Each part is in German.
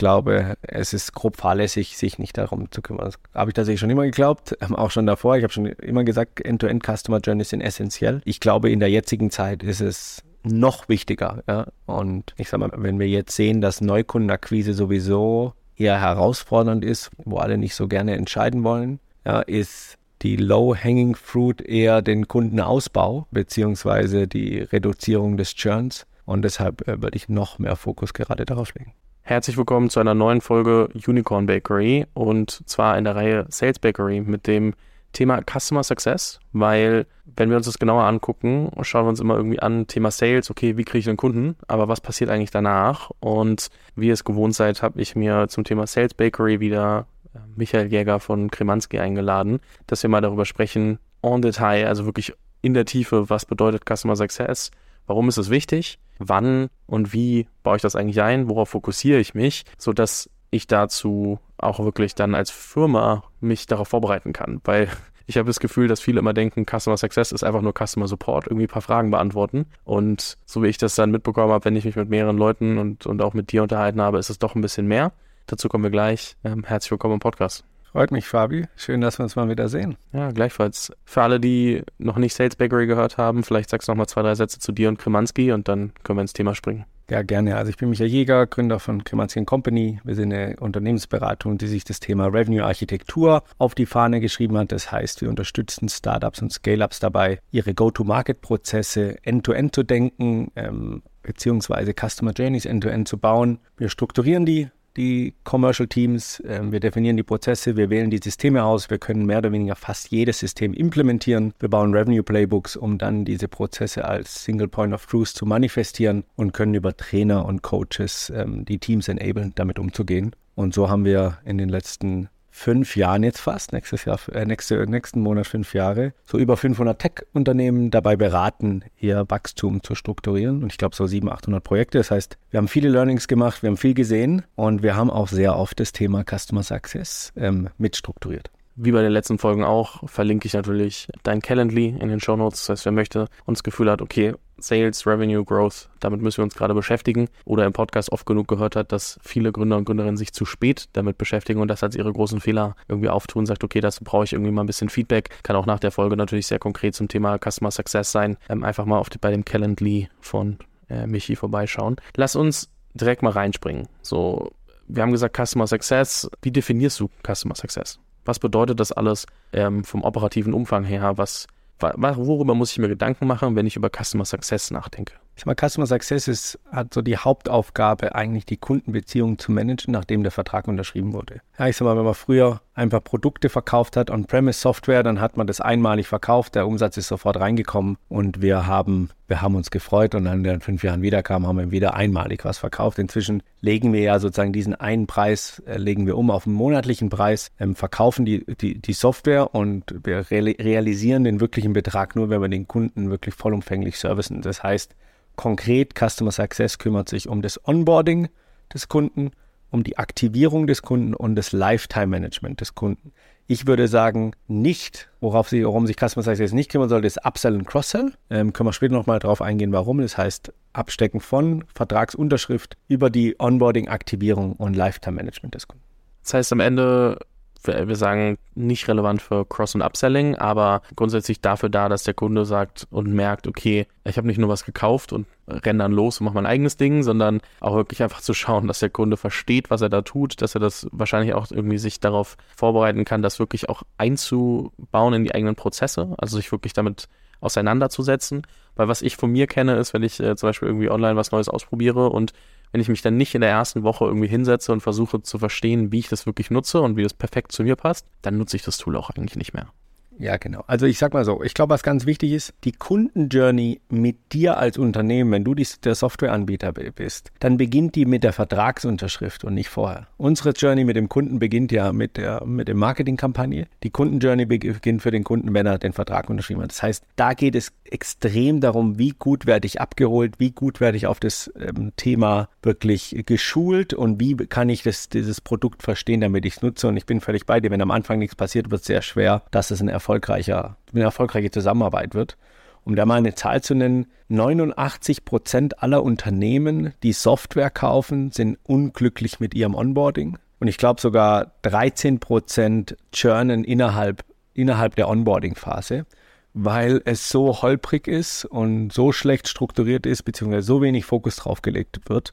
glaube, es ist grob fahrlässig, sich nicht darum zu kümmern. Das habe ich tatsächlich schon immer geglaubt, ähm, auch schon davor. Ich habe schon immer gesagt, End-to-End Customer Journeys sind essentiell. Ich glaube, in der jetzigen Zeit ist es noch wichtiger. Ja? Und ich sage mal, wenn wir jetzt sehen, dass Neukundenakquise sowieso eher herausfordernd ist, wo alle nicht so gerne entscheiden wollen, ja, ist die Low-Hanging Fruit eher den Kundenausbau beziehungsweise die Reduzierung des Churns. Und deshalb äh, würde ich noch mehr Fokus gerade darauf legen. Herzlich willkommen zu einer neuen Folge Unicorn Bakery und zwar in der Reihe Sales Bakery mit dem Thema Customer Success, weil wenn wir uns das genauer angucken, schauen wir uns immer irgendwie an, Thema Sales, okay, wie kriege ich einen Kunden, aber was passiert eigentlich danach? Und wie ihr es gewohnt seid, habe ich mir zum Thema Sales Bakery wieder äh, Michael Jäger von Kremanski eingeladen, dass wir mal darüber sprechen, en Detail, also wirklich in der Tiefe, was bedeutet Customer Success, warum ist es wichtig, wann und wie baue ich das eigentlich ein, worauf fokussiere ich mich, sodass ich dazu auch wirklich dann als Firma mich darauf vorbereiten kann, weil ich habe das Gefühl, dass viele immer denken, Customer Success ist einfach nur Customer Support, irgendwie ein paar Fragen beantworten. Und so wie ich das dann mitbekommen habe, wenn ich mich mit mehreren Leuten und, und auch mit dir unterhalten habe, ist es doch ein bisschen mehr. Dazu kommen wir gleich. Ähm, herzlich willkommen im Podcast. Freut mich, Fabi. Schön, dass wir uns mal wieder sehen. Ja, gleichfalls. Für alle, die noch nicht Sales Bakery gehört haben, vielleicht sagst du noch mal zwei, drei Sätze zu dir und Kremanski und dann können wir ins Thema springen. Ja, gerne. Also ich bin Michael Jäger, Gründer von Kremanski Company. Wir sind eine Unternehmensberatung, die sich das Thema Revenue Architektur auf die Fahne geschrieben hat. Das heißt, wir unterstützen Startups und Scale-Ups dabei, ihre Go-to-Market-Prozesse end-to-end zu denken, ähm, beziehungsweise Customer Journeys end-to-end -end zu bauen. Wir strukturieren die, die Commercial Teams, ähm, wir definieren die Prozesse, wir wählen die Systeme aus, wir können mehr oder weniger fast jedes System implementieren. Wir bauen Revenue Playbooks, um dann diese Prozesse als Single Point of Truth zu manifestieren und können über Trainer und Coaches ähm, die Teams enablen, damit umzugehen. Und so haben wir in den letzten fünf Jahren jetzt fast, nächstes Jahr, äh, nächste, nächsten Monat fünf Jahre, so über 500 Tech-Unternehmen dabei beraten, ihr Wachstum zu strukturieren. Und ich glaube so 700, 800 Projekte. Das heißt, wir haben viele Learnings gemacht, wir haben viel gesehen und wir haben auch sehr oft das Thema Customer Success ähm, mitstrukturiert wie bei den letzten Folgen auch, verlinke ich natürlich dein Calendly in den Show Notes. Das heißt, wer möchte und das Gefühl hat, okay, Sales, Revenue, Growth, damit müssen wir uns gerade beschäftigen oder im Podcast oft genug gehört hat, dass viele Gründer und Gründerinnen sich zu spät damit beschäftigen und das als ihre großen Fehler irgendwie auftun, sagt, okay, dazu brauche ich irgendwie mal ein bisschen Feedback. Kann auch nach der Folge natürlich sehr konkret zum Thema Customer Success sein. Ähm, einfach mal auf die, bei dem Calendly von äh, Michi vorbeischauen. Lass uns direkt mal reinspringen. So, wir haben gesagt Customer Success. Wie definierst du Customer Success? Was bedeutet das alles ähm, vom operativen Umfang her? Was, worüber muss ich mir Gedanken machen, wenn ich über Customer Success nachdenke? Ich sag mal, Customer Success ist, hat so die Hauptaufgabe, eigentlich die Kundenbeziehung zu managen, nachdem der Vertrag unterschrieben wurde. Ja, ich sag mal, wenn man früher ein paar Produkte verkauft hat, On-Premise-Software, dann hat man das einmalig verkauft, der Umsatz ist sofort reingekommen und wir haben, wir haben uns gefreut und dann in fünf Jahren wiederkam, haben wir wieder einmalig was verkauft. Inzwischen legen wir ja sozusagen diesen einen Preis, äh, legen wir um auf einen monatlichen Preis, ähm, verkaufen die, die, die Software und wir realisieren den wirklichen Betrag nur, wenn wir den Kunden wirklich vollumfänglich servicen. Das heißt, Konkret Customer Success kümmert sich um das Onboarding des Kunden, um die Aktivierung des Kunden und das Lifetime Management des Kunden. Ich würde sagen, nicht, worauf sie, worum sich Customer Success nicht kümmern sollte, ist Upsell und Cross-Sell. Ähm, können wir später nochmal darauf eingehen, warum. Das heißt, Abstecken von Vertragsunterschrift über die Onboarding, Aktivierung und Lifetime Management des Kunden. Das heißt, am Ende wir sagen, nicht relevant für Cross- und Upselling, aber grundsätzlich dafür da, dass der Kunde sagt und merkt, okay, ich habe nicht nur was gekauft und renne dann los und mache mein eigenes Ding, sondern auch wirklich einfach zu schauen, dass der Kunde versteht, was er da tut, dass er das wahrscheinlich auch irgendwie sich darauf vorbereiten kann, das wirklich auch einzubauen in die eigenen Prozesse, also sich wirklich damit auseinanderzusetzen. Weil was ich von mir kenne, ist, wenn ich äh, zum Beispiel irgendwie online was Neues ausprobiere und wenn ich mich dann nicht in der ersten Woche irgendwie hinsetze und versuche zu verstehen, wie ich das wirklich nutze und wie das perfekt zu mir passt, dann nutze ich das Tool auch eigentlich nicht mehr. Ja, genau. Also ich sag mal so, ich glaube, was ganz wichtig ist, die Kundenjourney mit dir als Unternehmen, wenn du die, der Softwareanbieter bist, dann beginnt die mit der Vertragsunterschrift und nicht vorher. Unsere Journey mit dem Kunden beginnt ja mit der mit der Marketingkampagne. Die Kundenjourney beginnt für den Kunden, wenn er den Vertrag unterschrieben hat. Das heißt, da geht es extrem darum, wie gut werde ich abgeholt, wie gut werde ich auf das ähm, Thema wirklich geschult und wie kann ich das, dieses Produkt verstehen, damit ich es nutze. Und ich bin völlig bei dir. Wenn am Anfang nichts passiert, wird es sehr schwer, dass es ein Erfolg erfolgreicher, eine erfolgreiche Zusammenarbeit wird. Um da mal eine Zahl zu nennen, 89 Prozent aller Unternehmen, die Software kaufen, sind unglücklich mit ihrem Onboarding. Und ich glaube sogar 13 Prozent churnen innerhalb, innerhalb der Onboarding-Phase, weil es so holprig ist und so schlecht strukturiert ist, beziehungsweise so wenig Fokus drauf gelegt wird.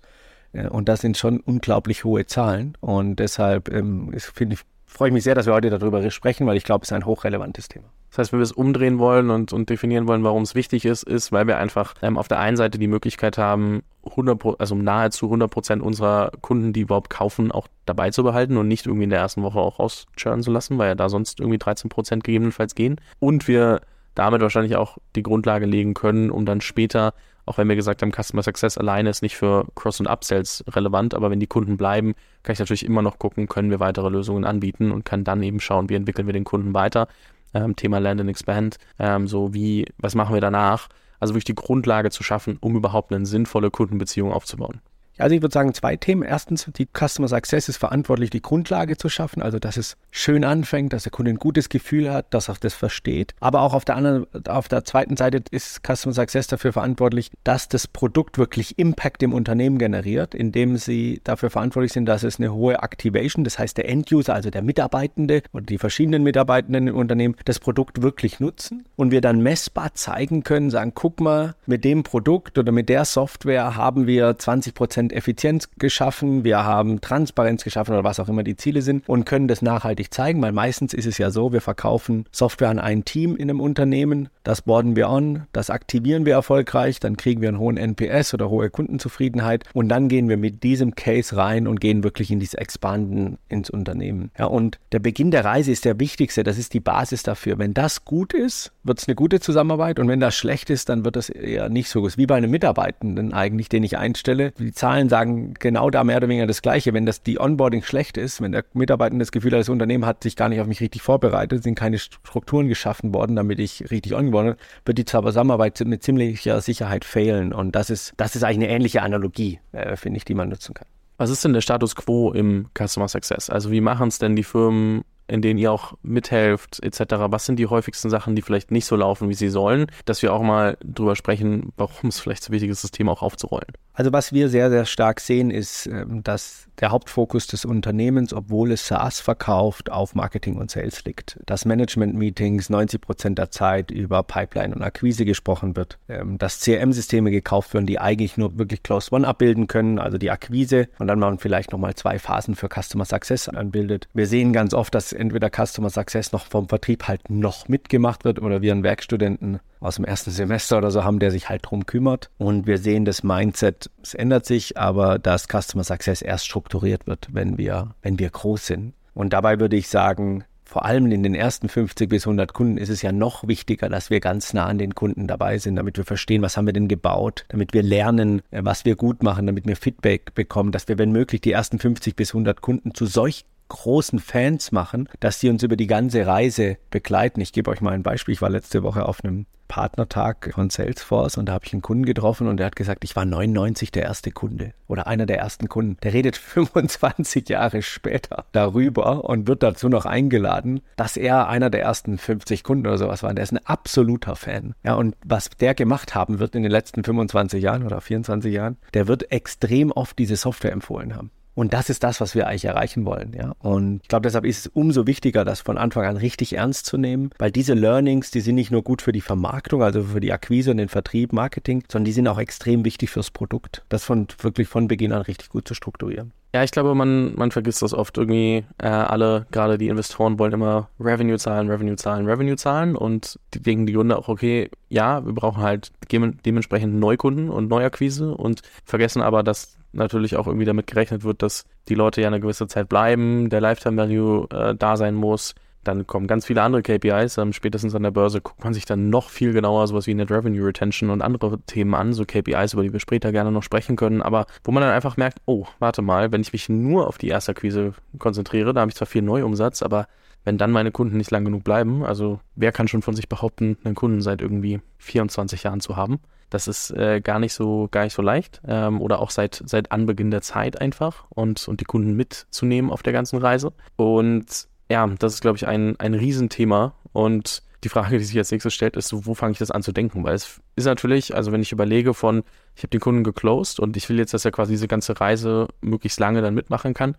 Und das sind schon unglaublich hohe Zahlen. Und deshalb ähm, finde ich, freue ich mich sehr, dass wir heute darüber sprechen, weil ich glaube, es ist ein hochrelevantes Thema. Das heißt, wenn wir es umdrehen wollen und, und definieren wollen, warum es wichtig ist, ist, weil wir einfach ähm, auf der einen Seite die Möglichkeit haben, 100, also nahezu 100 Prozent unserer Kunden, die überhaupt kaufen, auch dabei zu behalten und nicht irgendwie in der ersten Woche auch rauschurnen zu lassen, weil ja da sonst irgendwie 13 Prozent gegebenenfalls gehen. Und wir damit wahrscheinlich auch die Grundlage legen können, um dann später auch wenn wir gesagt haben, Customer Success alleine ist nicht für Cross- und Upsells relevant, aber wenn die Kunden bleiben, kann ich natürlich immer noch gucken, können wir weitere Lösungen anbieten und kann dann eben schauen, wie entwickeln wir den Kunden weiter. Ähm, Thema Land and Expand, ähm, so wie, was machen wir danach? Also wirklich die Grundlage zu schaffen, um überhaupt eine sinnvolle Kundenbeziehung aufzubauen. Also ich würde sagen, zwei Themen. Erstens, die Customer Success ist verantwortlich, die Grundlage zu schaffen, also dass es schön anfängt, dass der Kunde ein gutes Gefühl hat, dass er das versteht. Aber auch auf der anderen, auf der zweiten Seite ist Customer Success dafür verantwortlich, dass das Produkt wirklich Impact im Unternehmen generiert, indem sie dafür verantwortlich sind, dass es eine hohe Activation, das heißt der End-User, also der Mitarbeitende oder die verschiedenen Mitarbeitenden im Unternehmen, das Produkt wirklich nutzen und wir dann messbar zeigen können, sagen, guck mal, mit dem Produkt oder mit der Software haben wir 20 Prozent Prozent Effizienz geschaffen, wir haben Transparenz geschaffen oder was auch immer die Ziele sind und können das nachhaltig zeigen, weil meistens ist es ja so, wir verkaufen Software an ein Team in einem Unternehmen, das boarden wir on, das aktivieren wir erfolgreich, dann kriegen wir einen hohen NPS oder hohe Kundenzufriedenheit und dann gehen wir mit diesem Case rein und gehen wirklich in dieses Expanden ins Unternehmen. Ja, und der Beginn der Reise ist der wichtigste, das ist die Basis dafür. Wenn das gut ist, wird es eine gute Zusammenarbeit und wenn das schlecht ist, dann wird das eher nicht so gut. Wie bei einem Mitarbeitenden eigentlich, den ich einstelle. Die Zahlen Zahlen sagen genau da mehr oder weniger das Gleiche. Wenn das die Onboarding schlecht ist, wenn der Mitarbeiter das Gefühl hat, das Unternehmen hat sich gar nicht auf mich richtig vorbereitet, sind keine Strukturen geschaffen worden, damit ich richtig ongeboardet, wird die Zusammenarbeit mit ziemlicher Sicherheit fehlen. Und das ist, das ist eigentlich eine ähnliche Analogie, äh, finde ich, die man nutzen kann. Was ist denn der Status quo im Customer Success? Also wie machen es denn die Firmen in denen ihr auch mithelft, etc. Was sind die häufigsten Sachen, die vielleicht nicht so laufen, wie sie sollen, dass wir auch mal drüber sprechen, warum es vielleicht so wichtig ist, das Thema auch aufzurollen? Also was wir sehr, sehr stark sehen, ist, ähm, dass der Hauptfokus des Unternehmens, obwohl es SaaS verkauft, auf Marketing und Sales liegt. Dass Management-Meetings 90 Prozent der Zeit über Pipeline und Akquise gesprochen wird. Ähm, dass CRM-Systeme gekauft werden, die eigentlich nur wirklich Close One abbilden können, also die Akquise und dann man vielleicht nochmal zwei Phasen für Customer Success anbildet. Wir sehen ganz oft, dass entweder Customer Success noch vom Vertrieb halt noch mitgemacht wird oder wir einen Werkstudenten aus dem ersten Semester oder so haben, der sich halt drum kümmert. Und wir sehen, das Mindset, es ändert sich, aber dass Customer Success erst strukturiert wird, wenn wir, wenn wir groß sind. Und dabei würde ich sagen, vor allem in den ersten 50 bis 100 Kunden ist es ja noch wichtiger, dass wir ganz nah an den Kunden dabei sind, damit wir verstehen, was haben wir denn gebaut, damit wir lernen, äh, was wir gut machen, damit wir Feedback bekommen, dass wir, wenn möglich, die ersten 50 bis 100 Kunden zu solch großen Fans machen, dass sie uns über die ganze Reise begleiten. Ich gebe euch mal ein Beispiel. Ich war letzte Woche auf einem Partnertag von Salesforce und da habe ich einen Kunden getroffen und der hat gesagt, ich war 99 der erste Kunde oder einer der ersten Kunden. Der redet 25 Jahre später darüber und wird dazu noch eingeladen, dass er einer der ersten 50 Kunden oder sowas war. Der ist ein absoluter Fan. Ja, und was der gemacht haben wird in den letzten 25 Jahren oder 24 Jahren, der wird extrem oft diese Software empfohlen haben. Und das ist das, was wir eigentlich erreichen wollen. Ja? Und ich glaube, deshalb ist es umso wichtiger, das von Anfang an richtig ernst zu nehmen, weil diese Learnings, die sind nicht nur gut für die Vermarktung, also für die Akquise und den Vertrieb, Marketing, sondern die sind auch extrem wichtig fürs Produkt. Das von wirklich von Beginn an richtig gut zu strukturieren. Ja, ich glaube, man, man vergisst das oft irgendwie. Äh, alle, gerade die Investoren, wollen immer Revenue zahlen, Revenue zahlen, Revenue zahlen und die denken die Gründe auch, okay, ja, wir brauchen halt dementsprechend Neukunden und Neuakquise und vergessen aber, dass natürlich auch irgendwie damit gerechnet wird, dass die Leute ja eine gewisse Zeit bleiben, der Lifetime Value äh, da sein muss. Dann kommen ganz viele andere KPIs. Ähm, spätestens an der Börse guckt man sich dann noch viel genauer sowas wie Net Revenue Retention und andere Themen an, so KPIs, über die wir später gerne noch sprechen können. Aber wo man dann einfach merkt, oh, warte mal, wenn ich mich nur auf die Ersterquise konzentriere, da habe ich zwar viel Neuumsatz, aber wenn dann meine Kunden nicht lang genug bleiben, also wer kann schon von sich behaupten, einen Kunden seit irgendwie 24 Jahren zu haben? Das ist äh, gar nicht so gar nicht so leicht ähm, oder auch seit seit Anbeginn der Zeit einfach und und die Kunden mitzunehmen auf der ganzen Reise und ja, das ist glaube ich ein ein Riesenthema und die Frage, die sich als nächstes stellt, ist, wo fange ich das an zu denken? Weil es ist natürlich, also wenn ich überlege von, ich habe den Kunden geclosed und ich will jetzt, dass er quasi diese ganze Reise möglichst lange dann mitmachen kann,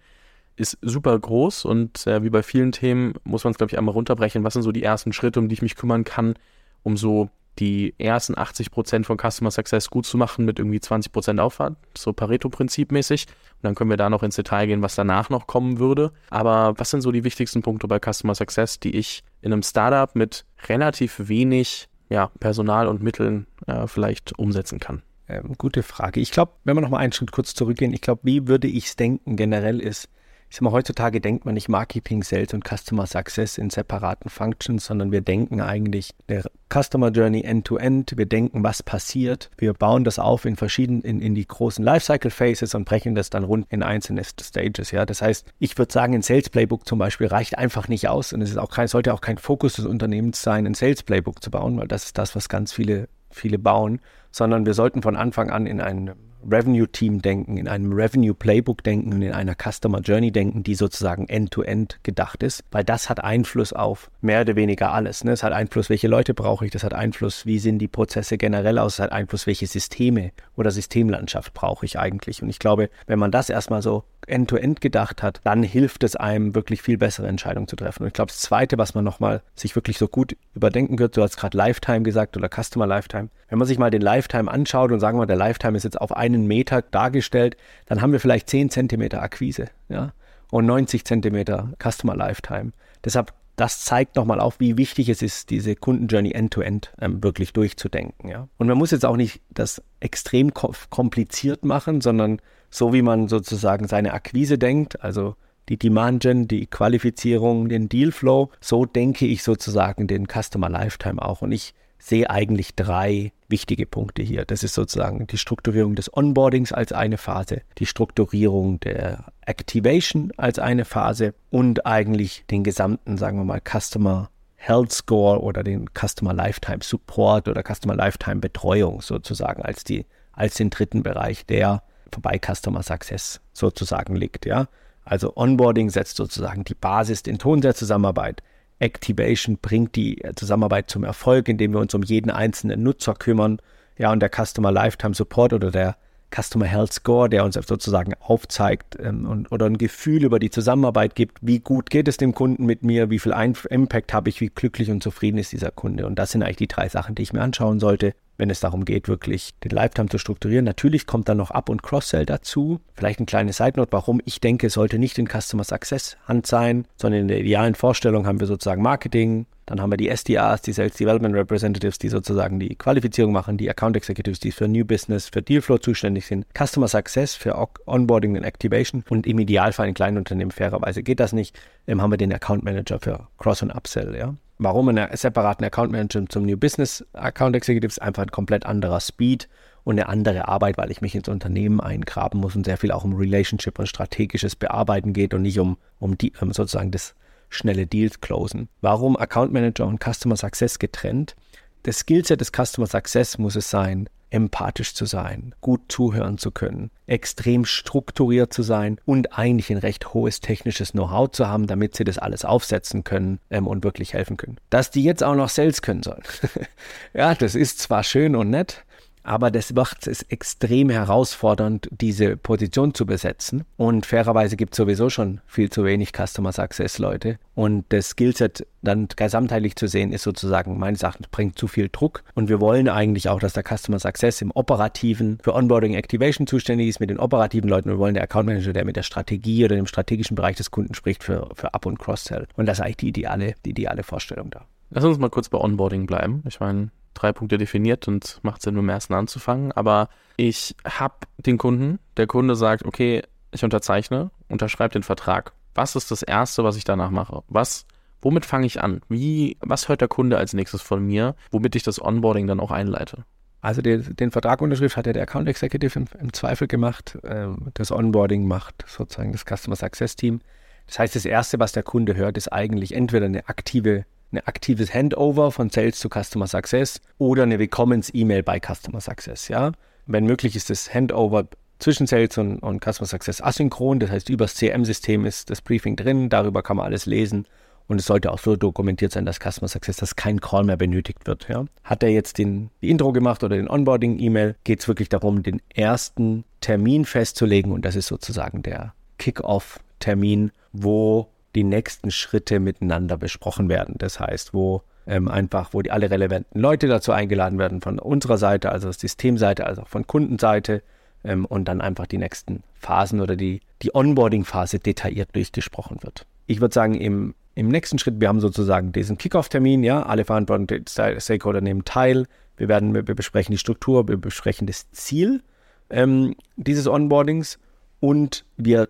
ist super groß und äh, wie bei vielen Themen muss man es, glaube ich, einmal runterbrechen. Was sind so die ersten Schritte, um die ich mich kümmern kann, um so die ersten 80 Prozent von Customer Success gut zu machen mit irgendwie 20 Prozent Aufwand, so Pareto-Prinzip mäßig. Und dann können wir da noch ins Detail gehen, was danach noch kommen würde. Aber was sind so die wichtigsten Punkte bei Customer Success, die ich in einem Startup mit relativ wenig ja, Personal und Mitteln äh, vielleicht umsetzen kann? Ähm, gute Frage. Ich glaube, wenn wir noch mal einen Schritt kurz zurückgehen, ich glaube, wie würde ich es denken generell ist, ich sag mal, heutzutage denkt man nicht Marketing, Sales und Customer Success in separaten Functions, sondern wir denken eigentlich der Customer Journey end-to-end. -End. Wir denken, was passiert. Wir bauen das auf in verschiedenen, in, in die großen Lifecycle Phases und brechen das dann rund in einzelne Stages. Ja, das heißt, ich würde sagen, ein Sales Playbook zum Beispiel reicht einfach nicht aus und es ist auch kein, sollte auch kein Fokus des Unternehmens sein, ein Sales Playbook zu bauen, weil das ist das, was ganz viele, viele bauen, sondern wir sollten von Anfang an in einem Revenue-Team denken, in einem Revenue-Playbook denken und in einer Customer Journey denken, die sozusagen end-to-end -end gedacht ist, weil das hat Einfluss auf mehr oder weniger alles. Ne? Es hat Einfluss, welche Leute brauche ich, das hat Einfluss, wie sehen die Prozesse generell aus, es hat Einfluss, welche Systeme oder Systemlandschaft brauche ich eigentlich. Und ich glaube, wenn man das erstmal so end-to-end -end gedacht hat, dann hilft es einem wirklich viel bessere Entscheidungen zu treffen. Und ich glaube, das Zweite, was man nochmal sich wirklich so gut überdenken wird, du hast gerade Lifetime gesagt oder Customer Lifetime, wenn man sich mal den Lifetime anschaut und sagen wir, der Lifetime ist jetzt auf einen Meter dargestellt, dann haben wir vielleicht 10 Zentimeter Akquise ja, und 90 Zentimeter Customer Lifetime. Deshalb, das zeigt nochmal auf, wie wichtig es ist, diese Kundenjourney end-to-end ähm, wirklich durchzudenken. Ja. Und man muss jetzt auch nicht das extrem kompliziert machen, sondern so wie man sozusagen seine Akquise denkt, also die Demand Gen, die Qualifizierung, den Dealflow, so denke ich sozusagen den Customer Lifetime auch. Und ich sehe eigentlich drei wichtige Punkte hier. Das ist sozusagen die Strukturierung des Onboardings als eine Phase, die Strukturierung der Activation als eine Phase und eigentlich den gesamten, sagen wir mal, Customer Health Score oder den Customer Lifetime Support oder Customer Lifetime Betreuung sozusagen als die als den dritten Bereich, der vorbei Customer Success sozusagen liegt, ja. Also Onboarding setzt sozusagen die Basis, den Ton der Zusammenarbeit. Activation bringt die Zusammenarbeit zum Erfolg, indem wir uns um jeden einzelnen Nutzer kümmern. Ja, und der Customer Lifetime Support oder der Customer Health Score, der uns sozusagen aufzeigt ähm, und, oder ein Gefühl über die Zusammenarbeit gibt, wie gut geht es dem Kunden mit mir, wie viel Einf Impact habe ich, wie glücklich und zufrieden ist dieser Kunde. Und das sind eigentlich die drei Sachen, die ich mir anschauen sollte wenn es darum geht, wirklich den Lifetime zu strukturieren. Natürlich kommt dann noch Up- und Cross-Sell dazu. Vielleicht eine kleine Side-Note, warum ich denke, es sollte nicht in Customer Success Hand sein, sondern in der idealen Vorstellung haben wir sozusagen Marketing, dann haben wir die SDRs, die Sales Development Representatives, die sozusagen die Qualifizierung machen, die Account Executives, die für New Business, für Dealflow zuständig sind, Customer Success für Onboarding und Activation und im Idealfall in kleinen Unternehmen. Fairerweise geht das nicht, ähm, haben wir den Account Manager für Cross- und Upsell, ja. Warum einen separaten Account Manager zum New Business Account Executive? Ist einfach ein komplett anderer Speed und eine andere Arbeit, weil ich mich ins Unternehmen eingraben muss und sehr viel auch um Relationship und strategisches Bearbeiten geht und nicht um, um, die, um sozusagen das schnelle Deals closen. Warum Account Manager und Customer Success getrennt? Das Skillset des Customer Success muss es sein, empathisch zu sein, gut zuhören zu können, extrem strukturiert zu sein und eigentlich ein recht hohes technisches Know-how zu haben, damit sie das alles aufsetzen können ähm, und wirklich helfen können. Dass die jetzt auch noch Sales können sollen. ja, das ist zwar schön und nett, aber das macht es extrem herausfordernd, diese Position zu besetzen. Und fairerweise gibt es sowieso schon viel zu wenig Customer Success Leute. Und das Skillset dann gesamtheitlich zu sehen, ist sozusagen meines Erachtens bringt zu viel Druck. Und wir wollen eigentlich auch, dass der Customer Success im operativen für Onboarding Activation zuständig ist mit den operativen Leuten. Wir wollen der Account Manager, der mit der Strategie oder dem strategischen Bereich des Kunden spricht, für, für Up- und Cross-Sell. Und das ist eigentlich die ideale, die ideale Vorstellung da. Lass uns mal kurz bei Onboarding bleiben. Ich meine, drei Punkte definiert und macht Sinn, mit dem ersten anzufangen. Aber ich habe den Kunden, der Kunde sagt, okay, ich unterzeichne, unterschreibe den Vertrag. Was ist das Erste, was ich danach mache? Was, womit fange ich an? Wie, was hört der Kunde als nächstes von mir, womit ich das Onboarding dann auch einleite? Also den, den Vertrag unterschrift hat ja der Account Executive im, im Zweifel gemacht. Ähm, das Onboarding macht sozusagen das Customer Success Team. Das heißt, das Erste, was der Kunde hört, ist eigentlich entweder eine aktive ein aktives Handover von Sales zu Customer Success oder eine Willkommens-E-Mail bei Customer Success. Ja? Wenn möglich ist das Handover zwischen Sales und, und Customer Success asynchron, das heißt, über das CM-System ist das Briefing drin, darüber kann man alles lesen Und es sollte auch so dokumentiert sein, dass Customer Success, dass kein Call mehr benötigt wird. Ja. Hat er jetzt den, die Intro gemacht oder den Onboarding-E-Mail, geht es wirklich darum, den ersten Termin festzulegen. Und das ist sozusagen der Kick-Off-Termin, wo die nächsten Schritte miteinander besprochen werden. Das heißt, wo ähm, einfach, wo die alle relevanten Leute dazu eingeladen werden von unserer Seite, also Systemseite, also auch von Kundenseite ähm, und dann einfach die nächsten Phasen oder die, die Onboarding-Phase detailliert durchgesprochen wird. Ich würde sagen, im im nächsten Schritt, wir haben sozusagen diesen Kickoff-Termin, ja, alle verantwortlichen Stakeholder nehmen teil. Wir werden, wir besprechen die Struktur, wir besprechen das Ziel ähm, dieses Onboardings und wir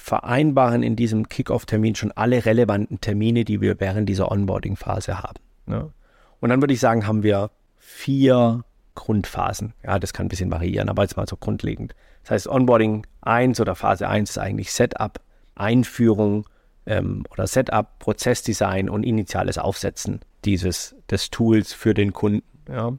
vereinbaren in diesem Kickoff-Termin schon alle relevanten Termine, die wir während dieser Onboarding-Phase haben. Ne? Und dann würde ich sagen, haben wir vier Grundphasen. Ja, das kann ein bisschen variieren, aber jetzt mal so grundlegend. Das heißt, Onboarding 1 oder Phase 1 ist eigentlich Setup, Einführung, ähm, oder Setup, Prozessdesign und initiales Aufsetzen dieses des Tools für den Kunden. Ja.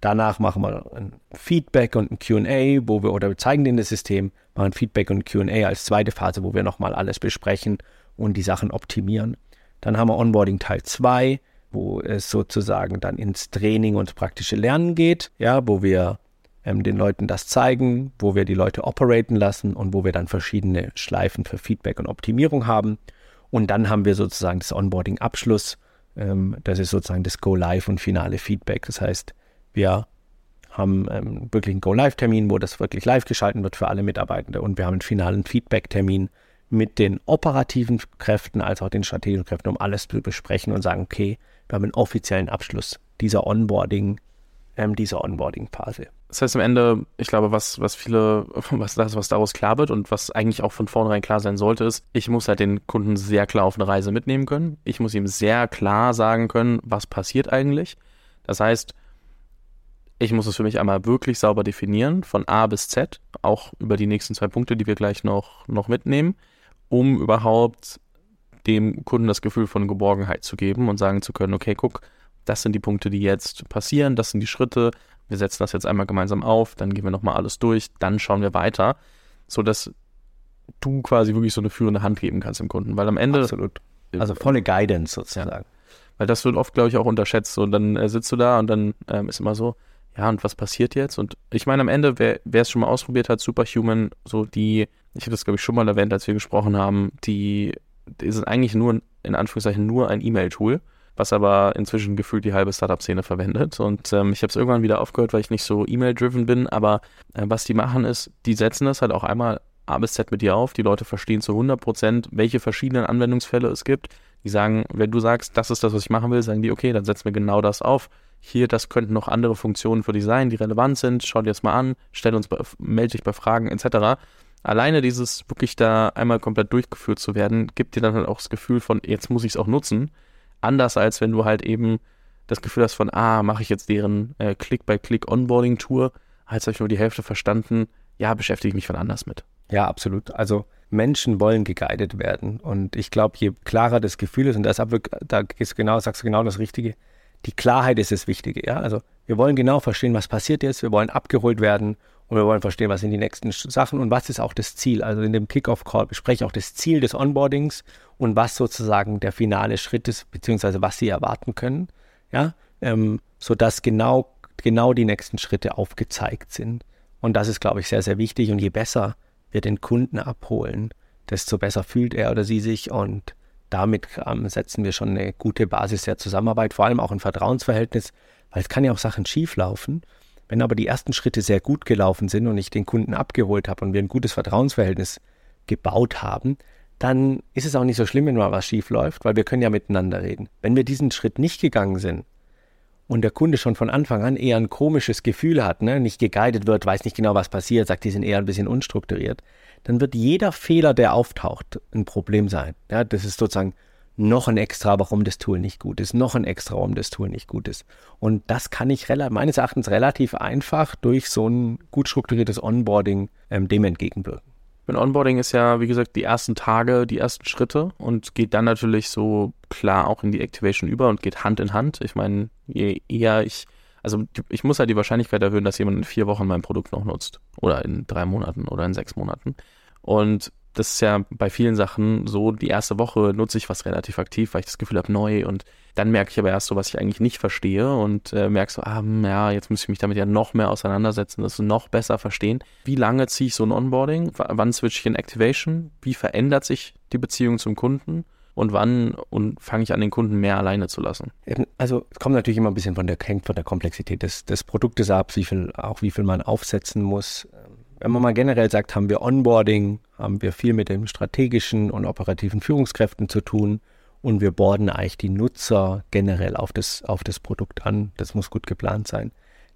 Danach machen wir ein Feedback und ein QA, wo wir oder wir zeigen denen das System, machen Feedback und QA als zweite Phase, wo wir nochmal alles besprechen und die Sachen optimieren. Dann haben wir Onboarding Teil 2, wo es sozusagen dann ins Training und praktische Lernen geht, ja, wo wir ähm, den Leuten das zeigen, wo wir die Leute operaten lassen und wo wir dann verschiedene Schleifen für Feedback und Optimierung haben. Und dann haben wir sozusagen das Onboarding-Abschluss. Ähm, das ist sozusagen das Go-Live und finale Feedback. Das heißt, wir haben ähm, wirklich einen Go-Live-Termin, wo das wirklich live geschalten wird für alle Mitarbeitende. Und wir haben einen finalen Feedback-Termin mit den operativen Kräften als auch den strategischen Kräften, um alles zu besprechen und sagen, okay, wir haben einen offiziellen Abschluss dieser Onboarding, ähm, dieser Onboarding-Phase. Das heißt am Ende, ich glaube, was, was viele, was das, was daraus klar wird und was eigentlich auch von vornherein klar sein sollte, ist, ich muss halt den Kunden sehr klar auf eine Reise mitnehmen können. Ich muss ihm sehr klar sagen können, was passiert eigentlich. Das heißt, ich muss es für mich einmal wirklich sauber definieren, von A bis Z, auch über die nächsten zwei Punkte, die wir gleich noch, noch mitnehmen, um überhaupt dem Kunden das Gefühl von Geborgenheit zu geben und sagen zu können, okay, guck, das sind die Punkte, die jetzt passieren, das sind die Schritte, wir setzen das jetzt einmal gemeinsam auf, dann gehen wir nochmal alles durch, dann schauen wir weiter, sodass du quasi wirklich so eine führende Hand geben kannst dem Kunden, weil am Ende... Absolut. Also volle Guidance sozusagen. Ja. Weil das wird oft, glaube ich, auch unterschätzt. Und dann äh, sitzt du da und dann ähm, ist immer so, ja, und was passiert jetzt? Und ich meine, am Ende, wer es schon mal ausprobiert hat, Superhuman, so die, ich habe das, glaube ich, schon mal erwähnt, als wir gesprochen haben, die, die sind eigentlich nur, in Anführungszeichen, nur ein E-Mail-Tool was aber inzwischen gefühlt die halbe Startup-Szene verwendet. Und ähm, ich habe es irgendwann wieder aufgehört, weil ich nicht so E-Mail-driven bin. Aber äh, was die machen ist, die setzen das halt auch einmal A bis Z mit dir auf. Die Leute verstehen zu 100 Prozent, welche verschiedenen Anwendungsfälle es gibt. Die sagen, wenn du sagst, das ist das, was ich machen will, sagen die, okay, dann setzen wir genau das auf. Hier, das könnten noch andere Funktionen für dich sein, die relevant sind. Schau dir das mal an, stell uns, melde dich bei Fragen etc. Alleine dieses wirklich da einmal komplett durchgeführt zu werden, gibt dir dann halt auch das Gefühl von, jetzt muss ich es auch nutzen Anders als wenn du halt eben das Gefühl hast von, ah, mache ich jetzt deren äh, Click-by-Click-Onboarding-Tour, als habe ich nur die Hälfte verstanden, ja, beschäftige ich mich von anders mit. Ja, absolut. Also Menschen wollen geguided werden. Und ich glaube, je klarer das Gefühl ist, und deshalb, da du genau, sagst du genau das Richtige, die Klarheit ist das Wichtige. Ja? Also wir wollen genau verstehen, was passiert jetzt, wir wollen abgeholt werden und wir wollen verstehen, was sind die nächsten Sachen und was ist auch das Ziel. Also in dem Kickoff-Call bespreche ich auch das Ziel des Onboardings und was sozusagen der finale Schritt ist, beziehungsweise was Sie erwarten können, ja, ähm, sodass genau, genau die nächsten Schritte aufgezeigt sind. Und das ist, glaube ich, sehr, sehr wichtig. Und je besser wir den Kunden abholen, desto besser fühlt er oder sie sich und damit ähm, setzen wir schon eine gute Basis der Zusammenarbeit, vor allem auch ein Vertrauensverhältnis, weil es kann ja auch Sachen schieflaufen. Wenn aber die ersten Schritte sehr gut gelaufen sind und ich den Kunden abgeholt habe und wir ein gutes Vertrauensverhältnis gebaut haben, dann ist es auch nicht so schlimm, wenn mal was schief läuft, weil wir können ja miteinander reden. Wenn wir diesen Schritt nicht gegangen sind und der Kunde schon von Anfang an eher ein komisches Gefühl hat, ne, nicht geguided wird, weiß nicht genau, was passiert, sagt, die sind eher ein bisschen unstrukturiert, dann wird jeder Fehler, der auftaucht, ein Problem sein. Ja, das ist sozusagen noch ein extra, warum das Tool nicht gut ist, noch ein extra, warum das Tool nicht gut ist. Und das kann ich meines Erachtens relativ einfach durch so ein gut strukturiertes Onboarding ähm, dem entgegenwirken. Ein Onboarding ist ja, wie gesagt, die ersten Tage, die ersten Schritte und geht dann natürlich so klar auch in die Activation über und geht Hand in Hand. Ich meine, je eher ich, also ich muss halt die Wahrscheinlichkeit erhöhen, dass jemand in vier Wochen mein Produkt noch nutzt oder in drei Monaten oder in sechs Monaten. Und das ist ja bei vielen Sachen so, die erste Woche nutze ich was relativ aktiv, weil ich das Gefühl habe, neu und dann merke ich aber erst so, was ich eigentlich nicht verstehe und äh, merke so, ah, hm, ja, jetzt muss ich mich damit ja noch mehr auseinandersetzen, das noch besser verstehen. Wie lange ziehe ich so ein Onboarding? W wann switche ich in Activation? Wie verändert sich die Beziehung zum Kunden? Und wann und fange ich an, den Kunden mehr alleine zu lassen? Also es kommt natürlich immer ein bisschen von der, hängt von der Komplexität des, des Produktes ab, wie viel, auch wie viel man aufsetzen muss. Wenn man mal generell sagt, haben wir Onboarding, haben wir viel mit den strategischen und operativen Führungskräften zu tun und wir borden eigentlich die Nutzer generell auf das, auf das Produkt an. Das muss gut geplant sein.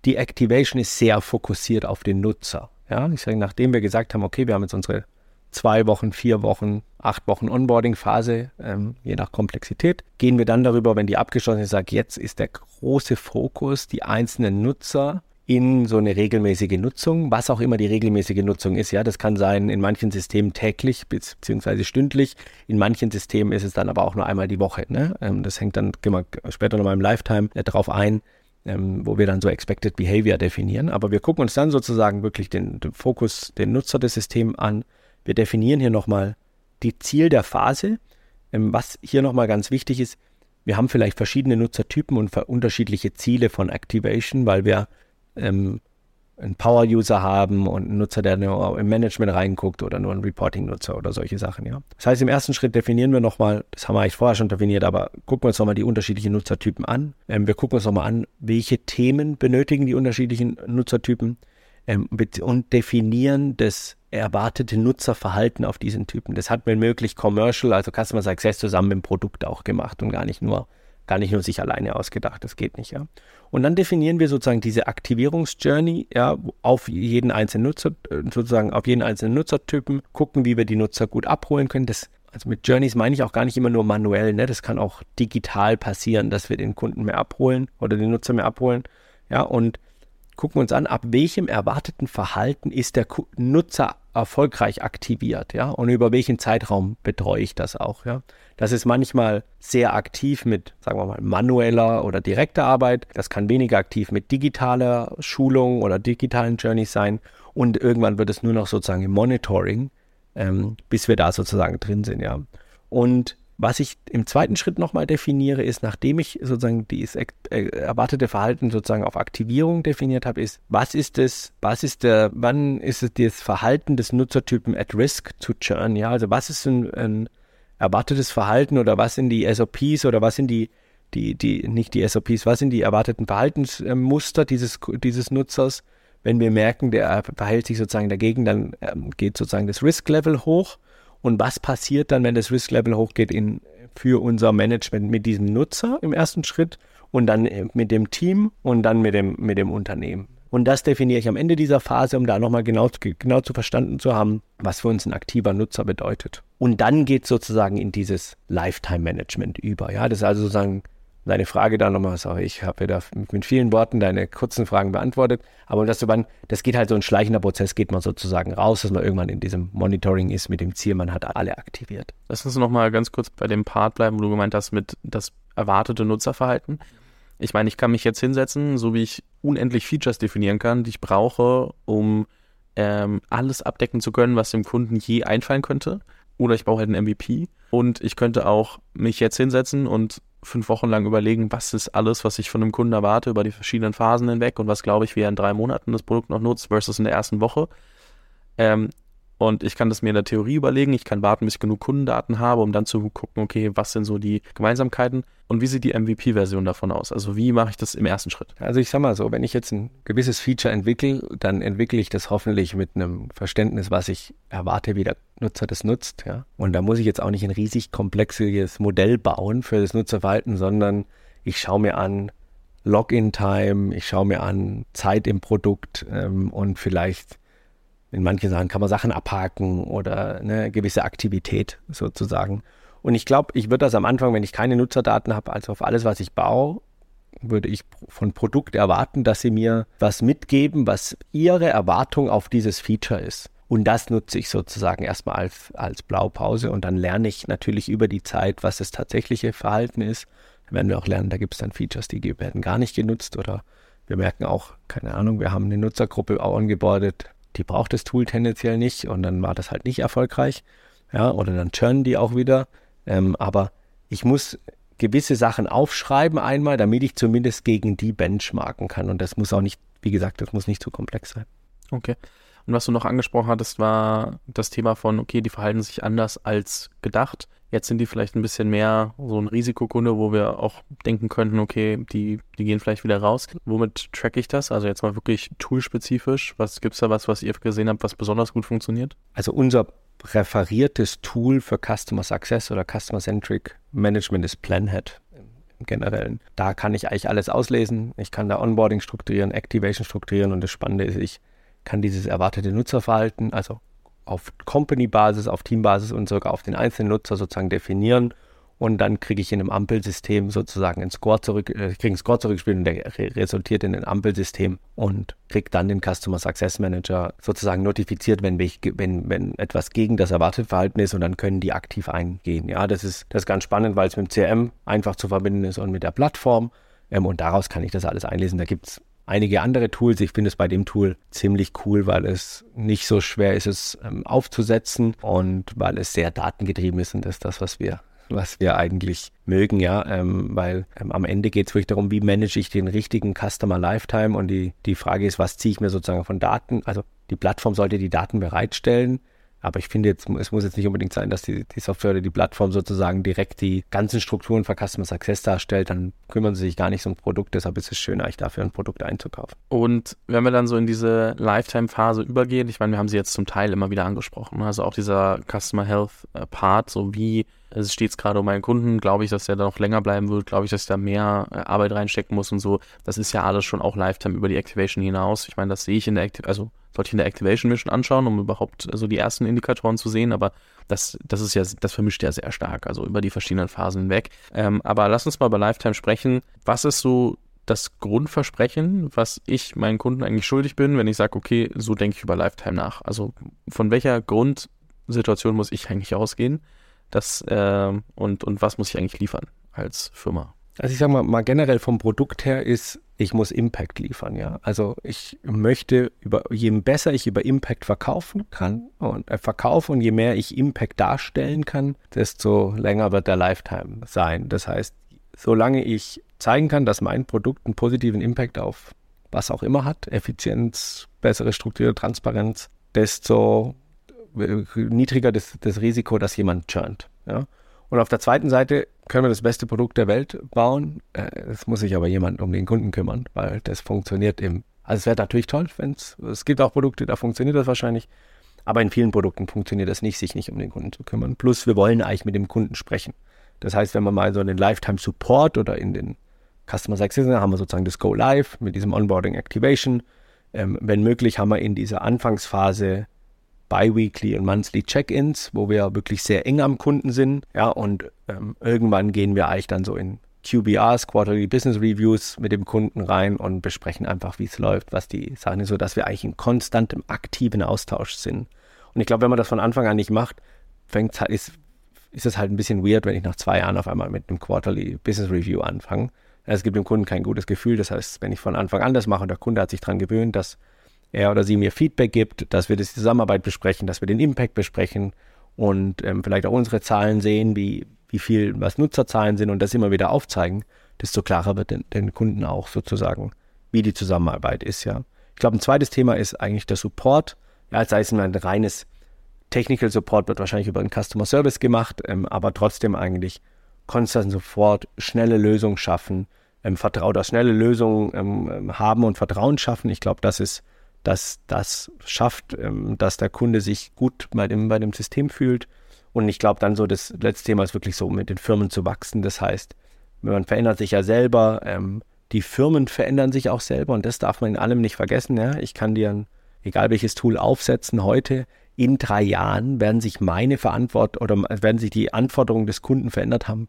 Die Activation ist sehr fokussiert auf den Nutzer. Ja, ich sage, nachdem wir gesagt haben, okay, wir haben jetzt unsere zwei Wochen, vier Wochen, acht Wochen Onboarding-Phase, ähm, je nach Komplexität, gehen wir dann darüber, wenn die abgeschlossen ist, sage, jetzt ist der große Fokus, die einzelnen Nutzer in so eine regelmäßige Nutzung, was auch immer die regelmäßige Nutzung ist. Ja, das kann sein in manchen Systemen täglich beziehungsweise stündlich. In manchen Systemen ist es dann aber auch nur einmal die Woche. Ne? Ähm, das hängt dann, gehen wir später nochmal im Lifetime äh, darauf ein, ähm, wo wir dann so Expected Behavior definieren. Aber wir gucken uns dann sozusagen wirklich den, den Fokus, den Nutzer des Systems an. Wir definieren hier nochmal die Ziel der Phase. Ähm, was hier nochmal ganz wichtig ist, wir haben vielleicht verschiedene Nutzertypen und unterschiedliche Ziele von Activation, weil wir ähm, einen Power-User haben und einen Nutzer, der nur im Management reinguckt oder nur einen Reporting-Nutzer oder solche Sachen, ja. Das heißt, im ersten Schritt definieren wir nochmal, das haben wir eigentlich vorher schon definiert, aber gucken wir uns nochmal die unterschiedlichen Nutzertypen an. Ähm, wir gucken uns nochmal an, welche Themen benötigen die unterschiedlichen Nutzertypen ähm, und definieren das erwartete Nutzerverhalten auf diesen Typen. Das hat man möglich Commercial, also Customer Success zusammen mit dem Produkt auch gemacht und gar nicht nur, gar nicht nur sich alleine ausgedacht. Das geht nicht, ja. Und dann definieren wir sozusagen diese Aktivierungsjourney ja, auf jeden einzelnen Nutzer, äh, sozusagen auf jeden einzelnen Nutzertypen, gucken, wie wir die Nutzer gut abholen können. Das, also mit Journeys meine ich auch gar nicht immer nur manuell, ne? Das kann auch digital passieren, dass wir den Kunden mehr abholen oder den Nutzer mehr abholen. Ja, und gucken uns an, ab welchem erwarteten Verhalten ist der Nutzer erfolgreich aktiviert, ja, und über welchen Zeitraum betreue ich das auch, ja. Das ist manchmal sehr aktiv mit, sagen wir mal, manueller oder direkter Arbeit. Das kann weniger aktiv mit digitaler Schulung oder digitalen Journeys sein. Und irgendwann wird es nur noch sozusagen im Monitoring, ähm, bis wir da sozusagen drin sind, ja. Und was ich im zweiten Schritt nochmal definiere, ist, nachdem ich sozusagen dieses äh, erwartete Verhalten sozusagen auf Aktivierung definiert habe, ist, was ist es, was ist der, wann ist es das Verhalten des Nutzertypen at risk to churn? Ja, also was ist ein, ein erwartetes Verhalten oder was sind die SOPs oder was sind die, die, die, nicht die SOPs, was sind die erwarteten Verhaltensmuster dieses, dieses Nutzers? Wenn wir merken, der verhält sich sozusagen dagegen, dann ähm, geht sozusagen das Risk-Level hoch und was passiert dann, wenn das Risk-Level hochgeht in, für unser Management mit diesem Nutzer im ersten Schritt und dann äh, mit dem Team und dann mit dem, mit dem Unternehmen? Und das definiere ich am Ende dieser Phase, um da nochmal genau, genau zu verstanden zu haben, was für uns ein aktiver Nutzer bedeutet. Und dann geht es sozusagen in dieses Lifetime-Management über. Ja, das ist also sozusagen deine Frage da nochmal, sorry, ich habe da mit vielen Worten deine kurzen Fragen beantwortet, aber das, das geht halt so ein schleichender Prozess, geht man sozusagen raus, dass man irgendwann in diesem Monitoring ist mit dem Ziel, man hat alle aktiviert. Lass uns nochmal ganz kurz bei dem Part bleiben, wo du gemeint hast, mit das erwartete Nutzerverhalten. Ich meine, ich kann mich jetzt hinsetzen, so wie ich unendlich Features definieren kann, die ich brauche, um ähm, alles abdecken zu können, was dem Kunden je einfallen könnte. Oder ich brauche halt einen MVP. Und ich könnte auch mich jetzt hinsetzen und fünf Wochen lang überlegen, was ist alles, was ich von einem Kunden erwarte über die verschiedenen Phasen hinweg und was glaube ich, wie er in drei Monaten das Produkt noch nutzt versus in der ersten Woche. Ähm, und ich kann das mir in der Theorie überlegen. Ich kann warten, bis ich genug Kundendaten habe, um dann zu gucken, okay, was sind so die Gemeinsamkeiten und wie sieht die MVP-Version davon aus? Also wie mache ich das im ersten Schritt? Also ich sag mal so, wenn ich jetzt ein gewisses Feature entwickle, dann entwickle ich das hoffentlich mit einem Verständnis, was ich erwarte, wie der Nutzer das nutzt. Ja? Und da muss ich jetzt auch nicht ein riesig komplexes Modell bauen für das Nutzerverhalten, sondern ich schaue mir an, Login-Time, ich schaue mir an Zeit im Produkt ähm, und vielleicht in manchen Sachen kann man Sachen abhaken oder eine gewisse Aktivität sozusagen. Und ich glaube, ich würde das am Anfang, wenn ich keine Nutzerdaten habe, also auf alles, was ich baue, würde ich von Produkt erwarten, dass sie mir was mitgeben, was ihre Erwartung auf dieses Feature ist. Und das nutze ich sozusagen erstmal als, als Blaupause und dann lerne ich natürlich über die Zeit, was das tatsächliche Verhalten ist. Dann werden wir auch lernen, da gibt es dann Features, die werden gar nicht genutzt oder wir merken auch, keine Ahnung, wir haben eine Nutzergruppe angebordet, die braucht das Tool tendenziell nicht und dann war das halt nicht erfolgreich. ja, oder dann churnen die auch wieder. Ähm, aber ich muss gewisse Sachen aufschreiben einmal, damit ich zumindest gegen die benchmarken kann. Und das muss auch nicht, wie gesagt, das muss nicht zu komplex sein. Okay. Und was du noch angesprochen hattest, war das Thema von, okay, die verhalten sich anders als gedacht. Jetzt sind die vielleicht ein bisschen mehr so ein Risikokunde, wo wir auch denken könnten, okay, die, die gehen vielleicht wieder raus. Womit track ich das? Also jetzt mal wirklich toolspezifisch. Was gibt es da was, was ihr gesehen habt, was besonders gut funktioniert? Also unser präferiertes Tool für Customer Success oder Customer Centric Management ist Planhead im Generellen. Da kann ich eigentlich alles auslesen. Ich kann da Onboarding strukturieren, Activation strukturieren und das Spannende ist, ich kann dieses erwartete Nutzerverhalten, also auf Company-Basis, auf Team-Basis und sogar auf den einzelnen Nutzer sozusagen definieren und dann kriege ich in einem Ampelsystem sozusagen einen Score zurück, äh, kriege einen Score zurückgespielt und der re resultiert in ein Ampelsystem und kriege dann den Customer Success Manager sozusagen notifiziert, wenn, ich, wenn, wenn etwas gegen das erwartete Verhalten ist und dann können die aktiv eingehen. Ja, das ist, das ist ganz spannend, weil es mit dem CRM einfach zu verbinden ist und mit der Plattform ähm, und daraus kann ich das alles einlesen. Da gibt es einige andere Tools. Ich finde es bei dem Tool ziemlich cool, weil es nicht so schwer ist, es ähm, aufzusetzen und weil es sehr datengetrieben ist und das ist das, was wir was wir eigentlich mögen, ja, ähm, weil ähm, am Ende geht es wirklich darum, wie manage ich den richtigen Customer Lifetime? Und die, die Frage ist, was ziehe ich mir sozusagen von Daten, also die Plattform sollte die Daten bereitstellen, aber ich finde jetzt, es muss jetzt nicht unbedingt sein, dass die, die Software oder die Plattform sozusagen direkt die ganzen Strukturen für Customer Success darstellt. Dann kümmern sie sich gar nicht um ein Produkt. Deshalb ist es schön, eigentlich dafür ein Produkt einzukaufen. Und wenn wir dann so in diese Lifetime-Phase übergehen, ich meine, wir haben sie jetzt zum Teil immer wieder angesprochen. Also auch dieser Customer Health äh, so wie es steht es gerade um meinen Kunden, glaube ich, dass der da noch länger bleiben wird, glaube ich, dass ich da mehr äh, Arbeit reinstecken muss und so. Das ist ja alles schon auch Lifetime über die Activation hinaus. Ich meine, das sehe ich in der Activation, also sollte ich in der Activation Mission anschauen, um überhaupt so also die ersten Indikatoren zu sehen, aber das, das ist ja, das vermischt ja sehr stark, also über die verschiedenen Phasen hinweg. Ähm, aber lass uns mal über Lifetime sprechen. Was ist so das Grundversprechen, was ich meinen Kunden eigentlich schuldig bin, wenn ich sage, okay, so denke ich über Lifetime nach? Also von welcher Grundsituation muss ich eigentlich ausgehen? Das, äh, und, und was muss ich eigentlich liefern als Firma? Also ich sage mal, mal generell vom Produkt her ist, ich muss Impact liefern, ja. Also ich möchte über, je besser ich über Impact verkaufen kann und äh, verkaufe und je mehr ich Impact darstellen kann, desto länger wird der Lifetime sein. Das heißt, solange ich zeigen kann, dass mein Produkt einen positiven Impact auf was auch immer hat, Effizienz, bessere Struktur, Transparenz, desto äh, niedriger das, das Risiko, dass jemand churnt. Ja? Und auf der zweiten Seite können wir das beste Produkt der Welt bauen. Äh, es muss sich aber jemand um den Kunden kümmern, weil das funktioniert im. Also es wäre natürlich toll, wenn es. Es gibt auch Produkte, da funktioniert das wahrscheinlich. Aber in vielen Produkten funktioniert das nicht, sich nicht um den Kunden zu kümmern. Plus, wir wollen eigentlich mit dem Kunden sprechen. Das heißt, wenn wir mal so in den Lifetime Support oder in den Customer Success haben wir sozusagen das Go Live mit diesem Onboarding Activation. Ähm, wenn möglich, haben wir in dieser Anfangsphase Bi-Weekly und Monthly Check-ins, wo wir wirklich sehr eng am Kunden sind. Ja, und ähm, irgendwann gehen wir eigentlich dann so in QBRs, Quarterly Business Reviews mit dem Kunden rein und besprechen einfach, wie es läuft, was die Sachen sind, sodass wir eigentlich in konstantem, aktiven Austausch sind. Und ich glaube, wenn man das von Anfang an nicht macht, fängt ist, ist es halt ein bisschen weird, wenn ich nach zwei Jahren auf einmal mit einem Quarterly Business Review anfange. Es gibt dem Kunden kein gutes Gefühl. Das heißt, wenn ich von Anfang an das mache und der Kunde hat sich daran gewöhnt, dass er oder sie mir Feedback gibt, dass wir die Zusammenarbeit besprechen, dass wir den Impact besprechen und ähm, vielleicht auch unsere Zahlen sehen, wie, wie viel, was Nutzerzahlen sind und das immer wieder aufzeigen, desto klarer wird den, den Kunden auch sozusagen, wie die Zusammenarbeit ist, ja. Ich glaube, ein zweites Thema ist eigentlich der Support. Ja, sei es ein reines Technical Support wird wahrscheinlich über den Customer Service gemacht, ähm, aber trotzdem eigentlich Constant Support, schnelle Lösungen schaffen, ähm, vertraut schnelle Lösungen ähm, haben und Vertrauen schaffen. Ich glaube, das ist dass das schafft, ähm, dass der Kunde sich gut bei dem, bei dem System fühlt. Und ich glaube dann so, das letzte Thema ist wirklich so, mit den Firmen zu wachsen. Das heißt, man verändert sich ja selber, ähm, die Firmen verändern sich auch selber und das darf man in allem nicht vergessen. Ja? Ich kann dir, ein, egal welches Tool aufsetzen heute, in drei Jahren werden sich meine Verantwortung oder werden sich die Anforderungen des Kunden verändert haben.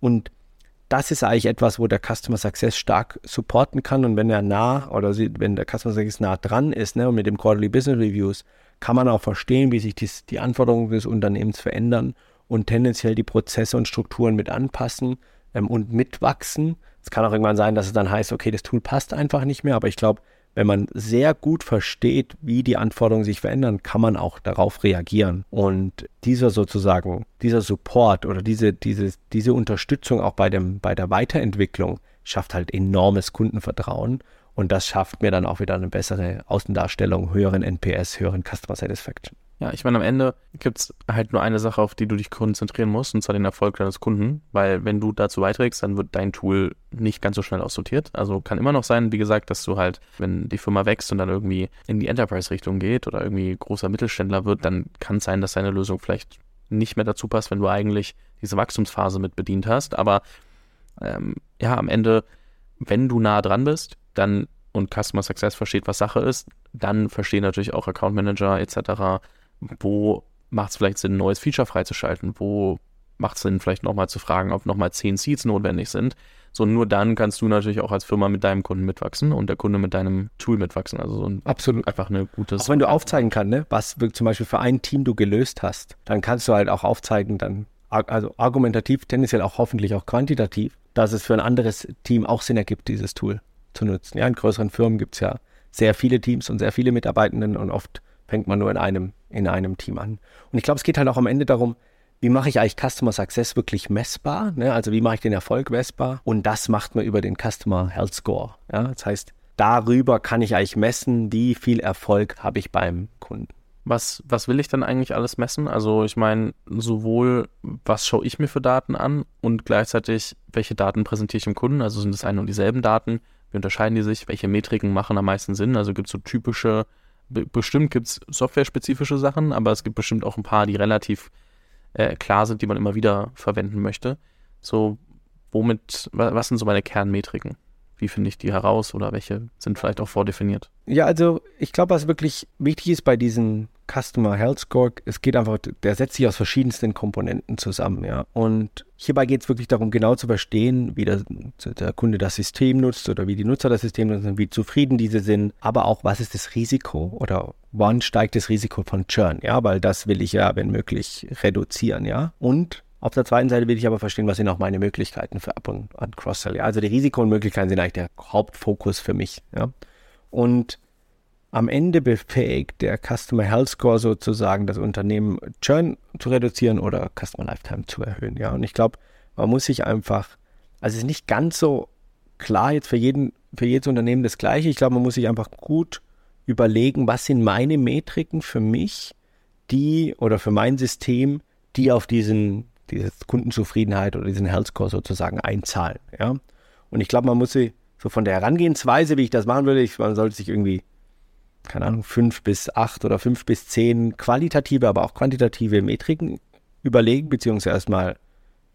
Und das ist eigentlich etwas, wo der Customer Success stark supporten kann. Und wenn er nah oder sie, wenn der Customer Success nah dran ist ne, und mit dem Quarterly Business Reviews, kann man auch verstehen, wie sich dies, die Anforderungen des Unternehmens verändern und tendenziell die Prozesse und Strukturen mit anpassen ähm, und mitwachsen. Es kann auch irgendwann sein, dass es dann heißt, okay, das Tool passt einfach nicht mehr. Aber ich glaube, wenn man sehr gut versteht, wie die Anforderungen sich verändern, kann man auch darauf reagieren. Und dieser sozusagen, dieser Support oder diese, diese, diese Unterstützung auch bei, dem, bei der Weiterentwicklung schafft halt enormes Kundenvertrauen. Und das schafft mir dann auch wieder eine bessere Außendarstellung, höheren NPS, höheren Customer Satisfaction. Ja, ich meine, am Ende gibt es halt nur eine Sache, auf die du dich konzentrieren musst, und zwar den Erfolg deines Kunden. Weil wenn du dazu beiträgst, dann wird dein Tool nicht ganz so schnell aussortiert. Also kann immer noch sein, wie gesagt, dass du halt, wenn die Firma wächst und dann irgendwie in die Enterprise-Richtung geht oder irgendwie großer Mittelständler wird, dann kann es sein, dass deine Lösung vielleicht nicht mehr dazu passt, wenn du eigentlich diese Wachstumsphase mit bedient hast. Aber ähm, ja, am Ende, wenn du nah dran bist, dann und Customer Success versteht, was Sache ist, dann verstehen natürlich auch Account Manager etc., wo macht es vielleicht Sinn, ein neues Feature freizuschalten? Wo macht es Sinn, vielleicht nochmal zu fragen, ob nochmal zehn Seeds notwendig sind? So, nur dann kannst du natürlich auch als Firma mit deinem Kunden mitwachsen und der Kunde mit deinem Tool mitwachsen. Also so ein, Absolut. einfach eine gute Auch wenn du aufzeigen kannst, ne, was zum Beispiel für ein Team du gelöst hast, dann kannst du halt auch aufzeigen, dann also argumentativ, tendenziell auch hoffentlich auch quantitativ, dass es für ein anderes Team auch Sinn ergibt, dieses Tool zu nutzen. Ja, in größeren Firmen gibt es ja sehr viele Teams und sehr viele Mitarbeitenden und oft fängt man nur in einem, in einem Team an. Und ich glaube, es geht halt auch am Ende darum, wie mache ich eigentlich Customer Success wirklich messbar? Ne? Also wie mache ich den Erfolg messbar? Und das macht man über den Customer Health Score. Ja? Das heißt, darüber kann ich eigentlich messen, wie viel Erfolg habe ich beim Kunden. Was, was will ich dann eigentlich alles messen? Also ich meine, sowohl was schaue ich mir für Daten an und gleichzeitig, welche Daten präsentiere ich dem Kunden? Also sind es ein und dieselben Daten? Wie unterscheiden die sich? Welche Metriken machen am meisten Sinn? Also gibt es so typische bestimmt gibt es software-spezifische Sachen, aber es gibt bestimmt auch ein paar, die relativ äh, klar sind, die man immer wieder verwenden möchte. So, womit, was sind so meine Kernmetriken? Wie finde ich die heraus oder welche sind vielleicht auch vordefiniert? Ja, also ich glaube, was wirklich wichtig ist bei diesen Customer Health Score, es geht einfach, der setzt sich aus verschiedensten Komponenten zusammen, ja. Und hierbei geht es wirklich darum, genau zu verstehen, wie der, der, Kunde das System nutzt oder wie die Nutzer das System nutzen, wie zufrieden diese sind, aber auch, was ist das Risiko oder wann steigt das Risiko von Churn, ja, weil das will ich ja, wenn möglich, reduzieren, ja. Und auf der zweiten Seite will ich aber verstehen, was sind auch meine Möglichkeiten für Up- und Cross-Sell. Ja? Also die Risiko und Möglichkeiten sind eigentlich der Hauptfokus für mich. Ja? Und am Ende befähigt der Customer Health Score sozusagen das Unternehmen Churn zu reduzieren oder Customer Lifetime zu erhöhen. Ja, und ich glaube, man muss sich einfach, also es ist nicht ganz so klar jetzt für jeden, für jedes Unternehmen das Gleiche. Ich glaube, man muss sich einfach gut überlegen, was sind meine Metriken für mich, die oder für mein System, die auf diesen, diese Kundenzufriedenheit oder diesen Health Score sozusagen einzahlen. Ja, und ich glaube, man muss sich so von der Herangehensweise, wie ich das machen würde, ich, man sollte sich irgendwie keine Ahnung, fünf bis acht oder fünf bis zehn qualitative, aber auch quantitative Metriken überlegen, beziehungsweise erstmal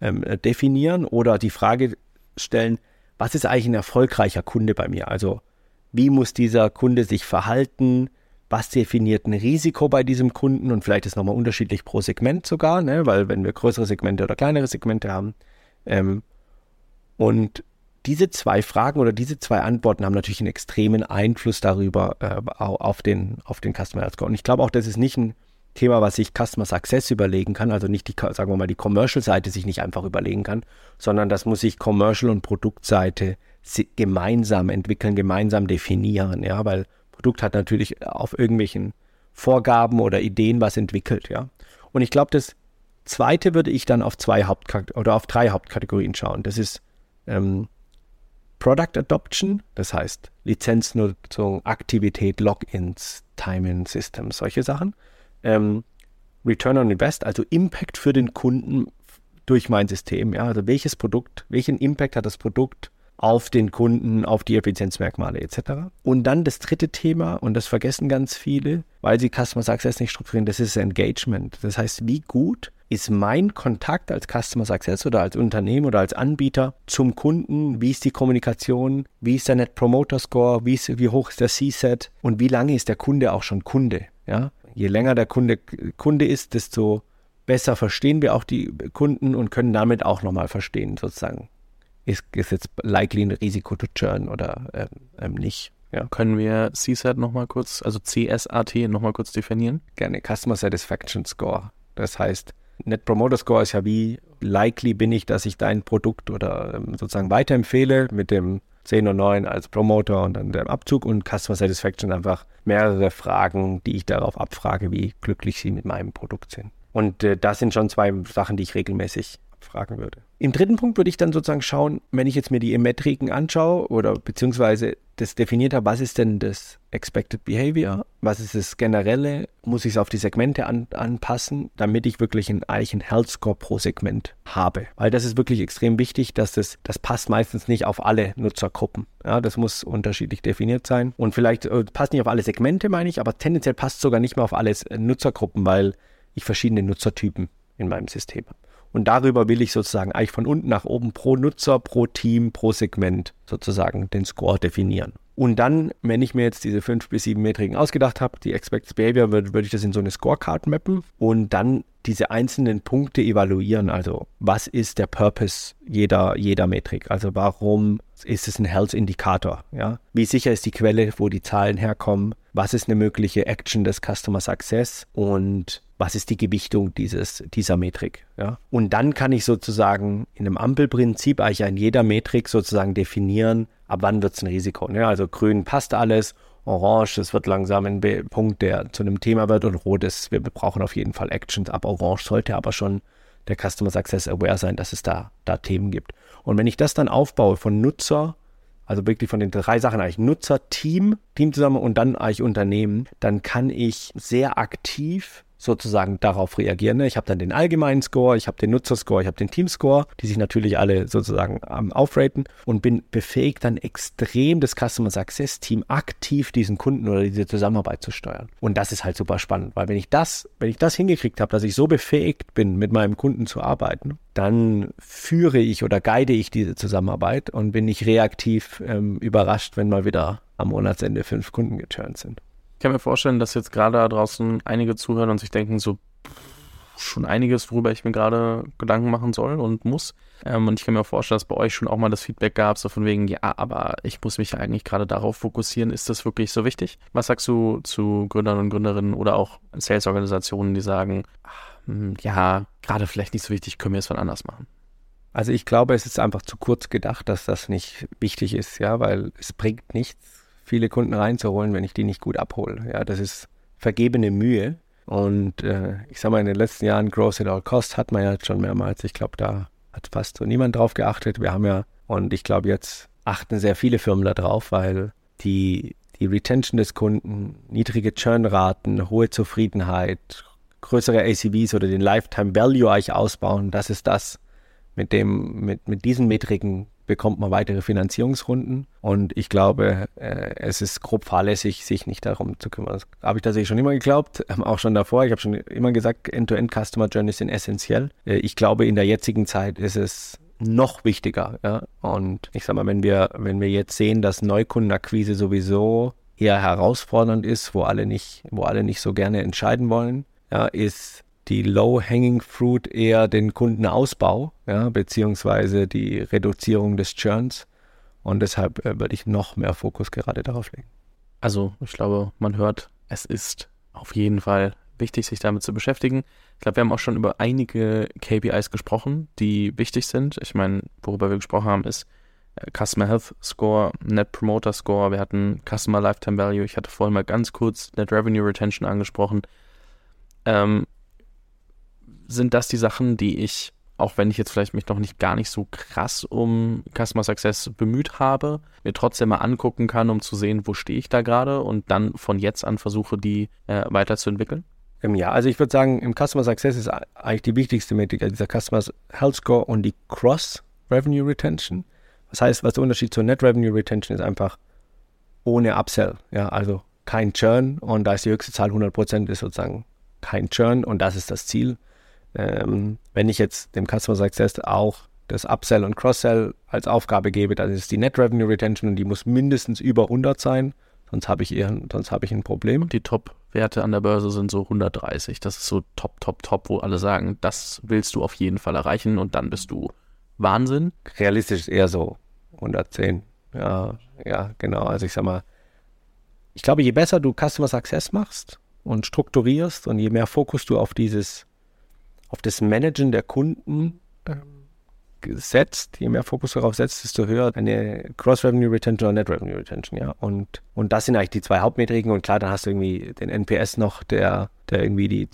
ähm, definieren oder die Frage stellen, was ist eigentlich ein erfolgreicher Kunde bei mir? Also wie muss dieser Kunde sich verhalten? Was definiert ein Risiko bei diesem Kunden? Und vielleicht ist nochmal unterschiedlich pro Segment sogar, ne? weil wenn wir größere Segmente oder kleinere Segmente haben. Ähm, und diese zwei Fragen oder diese zwei Antworten haben natürlich einen extremen Einfluss darüber äh, auf, den, auf den Customer Health Score. Und ich glaube auch, das ist nicht ein Thema, was sich Customer Success überlegen kann, also nicht die, sagen wir mal, die Commercial-Seite sich nicht einfach überlegen kann, sondern das muss sich Commercial und Produktseite gemeinsam entwickeln, gemeinsam definieren, ja, weil Produkt hat natürlich auf irgendwelchen Vorgaben oder Ideen was entwickelt, ja. Und ich glaube, das zweite würde ich dann auf zwei Haupt oder auf drei Hauptkategorien schauen. Das ist ähm, Product Adoption, das heißt Lizenznutzung, Aktivität, Logins, Timing Systems, solche Sachen. Ähm, Return on Invest, also Impact für den Kunden durch mein System. Ja, also welches Produkt, welchen Impact hat das Produkt auf den Kunden, auf die Effizienzmerkmale etc. Und dann das dritte Thema, und das vergessen ganz viele, weil sie Customer Success nicht strukturieren, das ist Engagement. Das heißt, wie gut ist mein Kontakt als Customer Success oder als Unternehmen oder als Anbieter zum Kunden? Wie ist die Kommunikation? Wie ist der Net Promoter Score? Wie, ist, wie hoch ist der C-Set? Und wie lange ist der Kunde auch schon Kunde? Ja? Je länger der Kunde Kunde ist, desto besser verstehen wir auch die Kunden und können damit auch nochmal verstehen, sozusagen. Ist, ist jetzt likely ein Risiko to churn oder ähm, ähm, nicht? Ja. Können wir CSAT nochmal kurz, also CSAT nochmal kurz definieren? Gerne, Customer Satisfaction Score. Das heißt, Net Promoter Score ist ja wie likely bin ich, dass ich dein Produkt oder ähm, sozusagen weiterempfehle mit dem 10 und 9 als Promoter und dann der Abzug und Customer Satisfaction einfach mehrere Fragen, die ich darauf abfrage, wie glücklich sie mit meinem Produkt sind. Und äh, das sind schon zwei Sachen, die ich regelmäßig abfragen würde. Im dritten Punkt würde ich dann sozusagen schauen, wenn ich jetzt mir die Metriken anschaue oder beziehungsweise das definiert habe, was ist denn das Expected Behavior, was ist das Generelle, muss ich es auf die Segmente an, anpassen, damit ich wirklich einen, einen Health Score pro Segment habe. Weil das ist wirklich extrem wichtig, dass das, das passt meistens nicht auf alle Nutzergruppen. Ja, das muss unterschiedlich definiert sein. Und vielleicht äh, passt nicht auf alle Segmente, meine ich, aber tendenziell passt sogar nicht mehr auf alle Nutzergruppen, weil ich verschiedene Nutzertypen in meinem System habe. Und darüber will ich sozusagen eigentlich von unten nach oben pro Nutzer, pro Team, pro Segment sozusagen den Score definieren. Und dann, wenn ich mir jetzt diese fünf bis sieben Metriken ausgedacht habe, die Expected Behavior, würde, würde ich das in so eine Scorecard mappen und dann diese einzelnen Punkte evaluieren. Also, was ist der Purpose jeder, jeder Metrik? Also, warum ist es ein Health-Indikator? Ja? Wie sicher ist die Quelle, wo die Zahlen herkommen? Was ist eine mögliche Action des Customer Success? Und was ist die Gewichtung dieses, dieser Metrik. Ja? Und dann kann ich sozusagen in einem Ampelprinzip eigentlich an jeder Metrik sozusagen definieren, ab wann wird es ein Risiko. Ne? Also grün passt alles, orange, das wird langsam ein Punkt, der zu einem Thema wird und rot ist, wir brauchen auf jeden Fall Actions. Ab orange sollte aber schon der Customer Success aware sein, dass es da, da Themen gibt. Und wenn ich das dann aufbaue von Nutzer, also wirklich von den drei Sachen eigentlich Nutzer, Team, Team zusammen und dann eigentlich Unternehmen, dann kann ich sehr aktiv sozusagen darauf reagieren. Ne? Ich habe dann den allgemeinen Score, ich habe den Nutzerscore, ich habe den Teamscore, die sich natürlich alle sozusagen ähm, aufraten und bin befähigt, dann extrem das Customer Success Team aktiv diesen Kunden oder diese Zusammenarbeit zu steuern. Und das ist halt super spannend, weil wenn ich das, wenn ich das hingekriegt habe, dass ich so befähigt bin, mit meinem Kunden zu arbeiten, dann führe ich oder guide ich diese Zusammenarbeit und bin nicht reaktiv ähm, überrascht, wenn mal wieder am Monatsende fünf Kunden geturnt sind. Ich kann mir vorstellen, dass jetzt gerade da draußen einige zuhören und sich denken, so schon einiges, worüber ich mir gerade Gedanken machen soll und muss. Ähm, und ich kann mir vorstellen, dass bei euch schon auch mal das Feedback gab, so von wegen, ja, aber ich muss mich eigentlich gerade darauf fokussieren. Ist das wirklich so wichtig? Was sagst du zu Gründern und Gründerinnen oder auch Sales-Organisationen, die sagen, ach, hm, ja, gerade vielleicht nicht so wichtig, können wir es von anders machen? Also ich glaube, es ist einfach zu kurz gedacht, dass das nicht wichtig ist, ja, weil es bringt nichts, viele Kunden reinzuholen, wenn ich die nicht gut abhole. Ja, das ist vergebene Mühe. Und äh, ich sage mal, in den letzten Jahren Growth at all cost hat man ja schon mehrmals. Ich glaube, da hat fast so niemand drauf geachtet. Wir haben ja, und ich glaube, jetzt achten sehr viele Firmen da drauf, weil die, die Retention des Kunden, niedrige Churnraten, hohe Zufriedenheit, größere ACVs oder den Lifetime Value eigentlich ausbauen, das ist das, mit dem, mit, mit diesen Metriken bekommt man weitere Finanzierungsrunden. Und ich glaube, äh, es ist grob fahrlässig, sich nicht darum zu kümmern. Das habe ich tatsächlich schon immer geglaubt, ähm, auch schon davor. Ich habe schon immer gesagt, End-to-End Customer Journeys sind essentiell. Äh, ich glaube, in der jetzigen Zeit ist es noch wichtiger. Ja? Und ich sage mal, wenn wir, wenn wir jetzt sehen, dass Neukundenakquise sowieso eher herausfordernd ist, wo alle nicht, wo alle nicht so gerne entscheiden wollen, ja, ist die Low-Hanging Fruit eher den Kundenausbau, ja, beziehungsweise die Reduzierung des Churns. Und deshalb äh, würde ich noch mehr Fokus gerade darauf legen. Also, ich glaube, man hört, es ist auf jeden Fall wichtig, sich damit zu beschäftigen. Ich glaube, wir haben auch schon über einige KPIs gesprochen, die wichtig sind. Ich meine, worüber wir gesprochen haben, ist äh, Customer Health Score, Net Promoter Score, wir hatten Customer Lifetime Value, ich hatte vorhin mal ganz kurz Net Revenue Retention angesprochen. Ähm, sind das die Sachen, die ich, auch wenn ich jetzt vielleicht mich noch nicht gar nicht so krass um Customer Success bemüht habe, mir trotzdem mal angucken kann, um zu sehen, wo stehe ich da gerade und dann von jetzt an versuche, die äh, weiterzuentwickeln? Ja, also ich würde sagen, im Customer Success ist eigentlich die wichtigste Metrik also dieser Customer Health Score und die Cross Revenue Retention. Das heißt, was der Unterschied zur Net Revenue Retention ist einfach ohne Upsell. Ja, also kein Churn und da ist die höchste Zahl 100% ist sozusagen kein Churn und das ist das Ziel. Ähm, wenn ich jetzt dem Customer Success auch das Upsell und Cross-Sell als Aufgabe gebe, dann ist die Net Revenue Retention und die muss mindestens über 100 sein, sonst habe ich eher, sonst habe ich ein Problem. Die Top-Werte an der Börse sind so 130. Das ist so top, top, top, wo alle sagen, das willst du auf jeden Fall erreichen und dann bist du Wahnsinn. Realistisch ist eher so 110. Ja, ja, genau. Also ich sag mal, ich glaube, je besser du Customer Success machst und strukturierst und je mehr Fokus du auf dieses auf das Managen der Kunden ähm, setzt, je mehr Fokus darauf setzt, desto höher eine Cross-Revenue Retention oder Net Revenue Retention, ja. Und, und das sind eigentlich die zwei Hauptmetriken und klar, dann hast du irgendwie den NPS noch, der, der irgendwie die,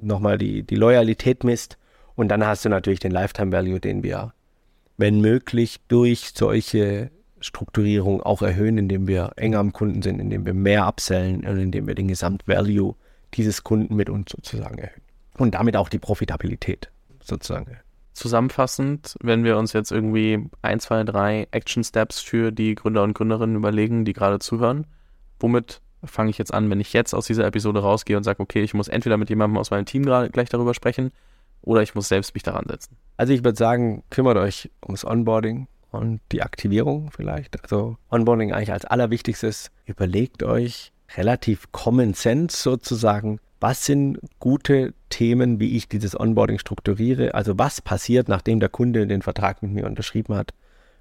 nochmal die, die Loyalität misst. Und dann hast du natürlich den Lifetime Value, den wir, wenn möglich, durch solche Strukturierung auch erhöhen, indem wir enger am Kunden sind, indem wir mehr upsellen und indem wir den Gesamtvalue dieses Kunden mit uns sozusagen erhöhen. Und damit auch die Profitabilität sozusagen zusammenfassend, wenn wir uns jetzt irgendwie ein, zwei, drei Action Steps für die Gründer und Gründerinnen überlegen, die gerade zuhören, womit fange ich jetzt an, wenn ich jetzt aus dieser Episode rausgehe und sage, okay, ich muss entweder mit jemandem aus meinem Team gleich darüber sprechen oder ich muss selbst mich daran setzen? Also ich würde sagen, kümmert euch ums Onboarding und die Aktivierung vielleicht. Also Onboarding eigentlich als allerwichtigstes. Überlegt euch relativ Common Sense sozusagen, was sind gute Themen, wie ich dieses Onboarding strukturiere? Also was passiert, nachdem der Kunde den Vertrag mit mir unterschrieben hat?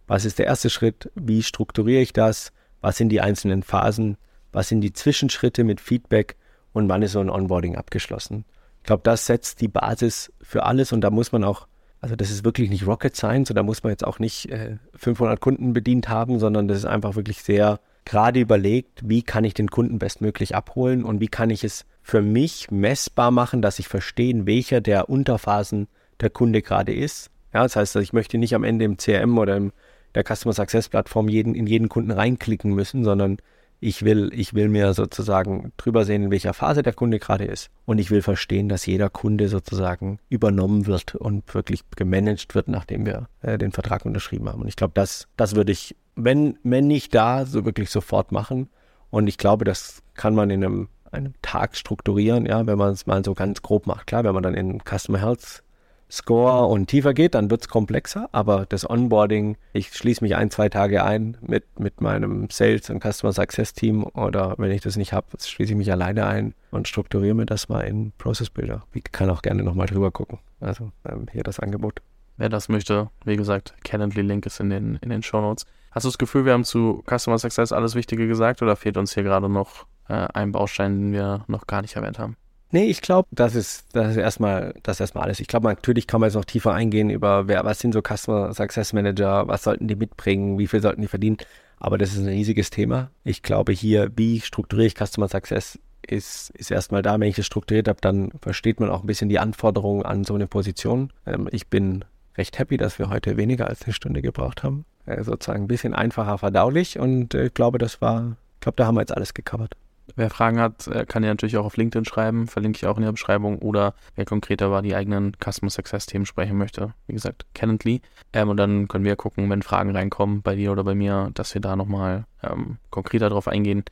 Was ist der erste Schritt? Wie strukturiere ich das? Was sind die einzelnen Phasen? Was sind die Zwischenschritte mit Feedback? Und wann ist so ein Onboarding abgeschlossen? Ich glaube, das setzt die Basis für alles und da muss man auch, also das ist wirklich nicht Rocket Science und da muss man jetzt auch nicht äh, 500 Kunden bedient haben, sondern das ist einfach wirklich sehr gerade überlegt, wie kann ich den Kunden bestmöglich abholen und wie kann ich es für mich messbar machen, dass ich verstehe, welcher der Unterphasen der Kunde gerade ist. Ja, das heißt, ich möchte nicht am Ende im CRM oder in der Customer Success Plattform jeden, in jeden Kunden reinklicken müssen, sondern ich will, ich will mir sozusagen drüber sehen, in welcher Phase der Kunde gerade ist. Und ich will verstehen, dass jeder Kunde sozusagen übernommen wird und wirklich gemanagt wird, nachdem wir äh, den Vertrag unterschrieben haben. Und ich glaube, das, das würde ich, wenn, wenn nicht da, so wirklich sofort machen. Und ich glaube, das kann man in einem einem Tag strukturieren, ja, wenn man es mal so ganz grob macht. Klar, wenn man dann in Customer Health Score und tiefer geht, dann wird es komplexer, aber das Onboarding, ich schließe mich ein, zwei Tage ein mit, mit meinem Sales- und Customer Success Team oder wenn ich das nicht habe, schließe ich mich alleine ein und strukturiere mir das mal in Process Builder. Ich kann auch gerne nochmal drüber gucken. Also ähm, hier das Angebot. Wer das möchte, wie gesagt, Calendly-Link ist in den, in den Show Notes. Hast du das Gefühl, wir haben zu Customer Success alles Wichtige gesagt oder fehlt uns hier gerade noch äh, ein Baustein, den wir noch gar nicht erwähnt haben. Nee, ich glaube, das ist, das ist erstmal, das erstmal alles. Ich glaube, natürlich kann man jetzt noch tiefer eingehen über, wer, was sind so Customer Success Manager, was sollten die mitbringen, wie viel sollten die verdienen. Aber das ist ein riesiges Thema. Ich glaube hier, wie strukturiere ich Customer Success, ist, ist erstmal da. Wenn ich das strukturiert habe, dann versteht man auch ein bisschen die Anforderungen an so eine Position. Ähm, ich bin recht happy, dass wir heute weniger als eine Stunde gebraucht haben. Äh, sozusagen ein bisschen einfacher verdaulich und ich äh, glaube, das war, ich glaube, da haben wir jetzt alles gecovert. Wer Fragen hat, äh, kann ja natürlich auch auf LinkedIn schreiben, verlinke ich auch in der Beschreibung. Oder wer konkreter war, die eigenen Customer Success Themen sprechen möchte, wie gesagt, Calendly. Ähm, und dann können wir gucken, wenn Fragen reinkommen bei dir oder bei mir, dass wir da nochmal ähm, konkreter drauf eingehen.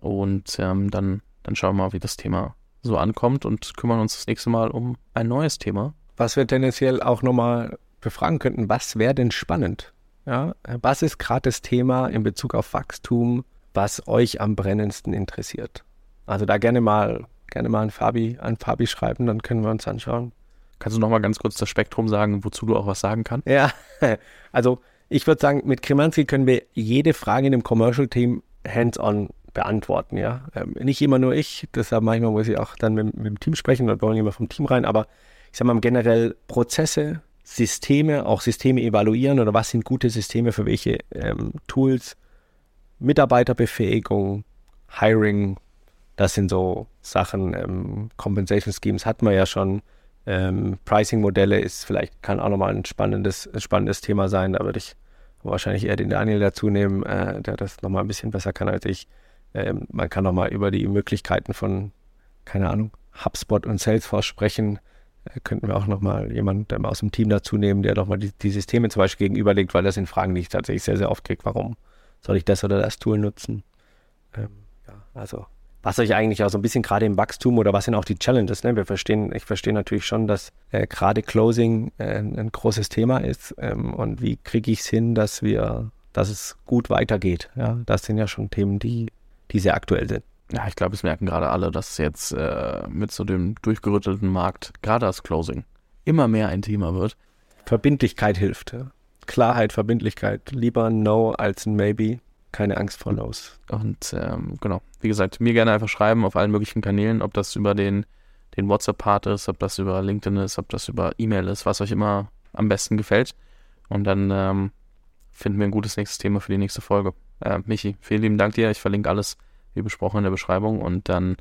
Und ähm, dann, dann schauen wir mal, wie das Thema so ankommt und kümmern uns das nächste Mal um ein neues Thema. Was wir tendenziell auch nochmal befragen könnten, was wäre denn spannend? Ja, was ist gerade das Thema in Bezug auf Wachstum? was euch am brennendsten interessiert. Also da gerne mal, gerne mal an Fabi, an Fabi schreiben, dann können wir uns anschauen. Kannst du noch mal ganz kurz das Spektrum sagen, wozu du auch was sagen kannst? Ja, also ich würde sagen, mit Kremanski können wir jede Frage in dem Commercial-Team hands-on beantworten, ja. Ähm, nicht immer nur ich, deshalb manchmal muss ich auch dann mit, mit dem Team sprechen und wollen immer vom Team rein, aber ich sage mal generell Prozesse, Systeme, auch Systeme evaluieren oder was sind gute Systeme für welche ähm, Tools, Mitarbeiterbefähigung, Hiring, das sind so Sachen. Ähm, Compensation Schemes hatten wir ja schon. Ähm, Pricing-Modelle ist vielleicht, kann auch nochmal ein spannendes, spannendes Thema sein. Da würde ich wahrscheinlich eher den Daniel dazu nehmen, äh, der das nochmal ein bisschen besser kann als ich. Ähm, man kann nochmal über die Möglichkeiten von, keine Ahnung, HubSpot und Salesforce sprechen. Äh, könnten wir auch nochmal jemanden aus dem Team dazu nehmen, der nochmal die, die Systeme zum Beispiel gegenüberlegt, weil das sind Fragen, die ich tatsächlich sehr, sehr oft kriege. Warum soll ich das oder das Tool nutzen? Ähm, ja, also was euch eigentlich auch so ein bisschen gerade im Wachstum oder was sind auch die Challenges? Ne? Wir verstehen, ich verstehe natürlich schon, dass äh, gerade Closing äh, ein großes Thema ist ähm, und wie kriege ich es hin, dass wir, dass es gut weitergeht. Ja, das sind ja schon Themen, die, die sehr aktuell sind. Ja, ich glaube, es merken gerade alle, dass jetzt äh, mit so dem durchgerüttelten Markt gerade das Closing immer mehr ein Thema wird. Verbindlichkeit hilft. Ja. Klarheit, Verbindlichkeit. Lieber ein No als ein Maybe. Keine Angst vor No's. Und ähm, genau, wie gesagt, mir gerne einfach schreiben auf allen möglichen Kanälen, ob das über den, den WhatsApp-Part ist, ob das über LinkedIn ist, ob das über E-Mail ist, was euch immer am besten gefällt. Und dann ähm, finden wir ein gutes nächstes Thema für die nächste Folge. Äh, Michi, vielen lieben Dank dir. Ich verlinke alles, wie besprochen, in der Beschreibung. Und dann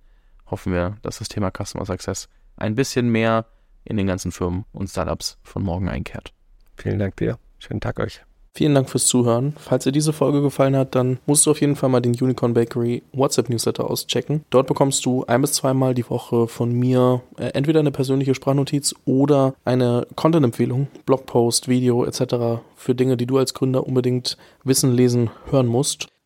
hoffen wir, dass das Thema Customer Success ein bisschen mehr in den ganzen Firmen und Startups von morgen einkehrt. Vielen Dank dir. Schönen Tag euch. Vielen Dank fürs Zuhören. Falls dir diese Folge gefallen hat, dann musst du auf jeden Fall mal den Unicorn Bakery WhatsApp Newsletter auschecken. Dort bekommst du ein bis zweimal die Woche von mir äh, entweder eine persönliche Sprachnotiz oder eine Content-Empfehlung, Blogpost, Video etc. für Dinge, die du als Gründer unbedingt wissen, lesen, hören musst.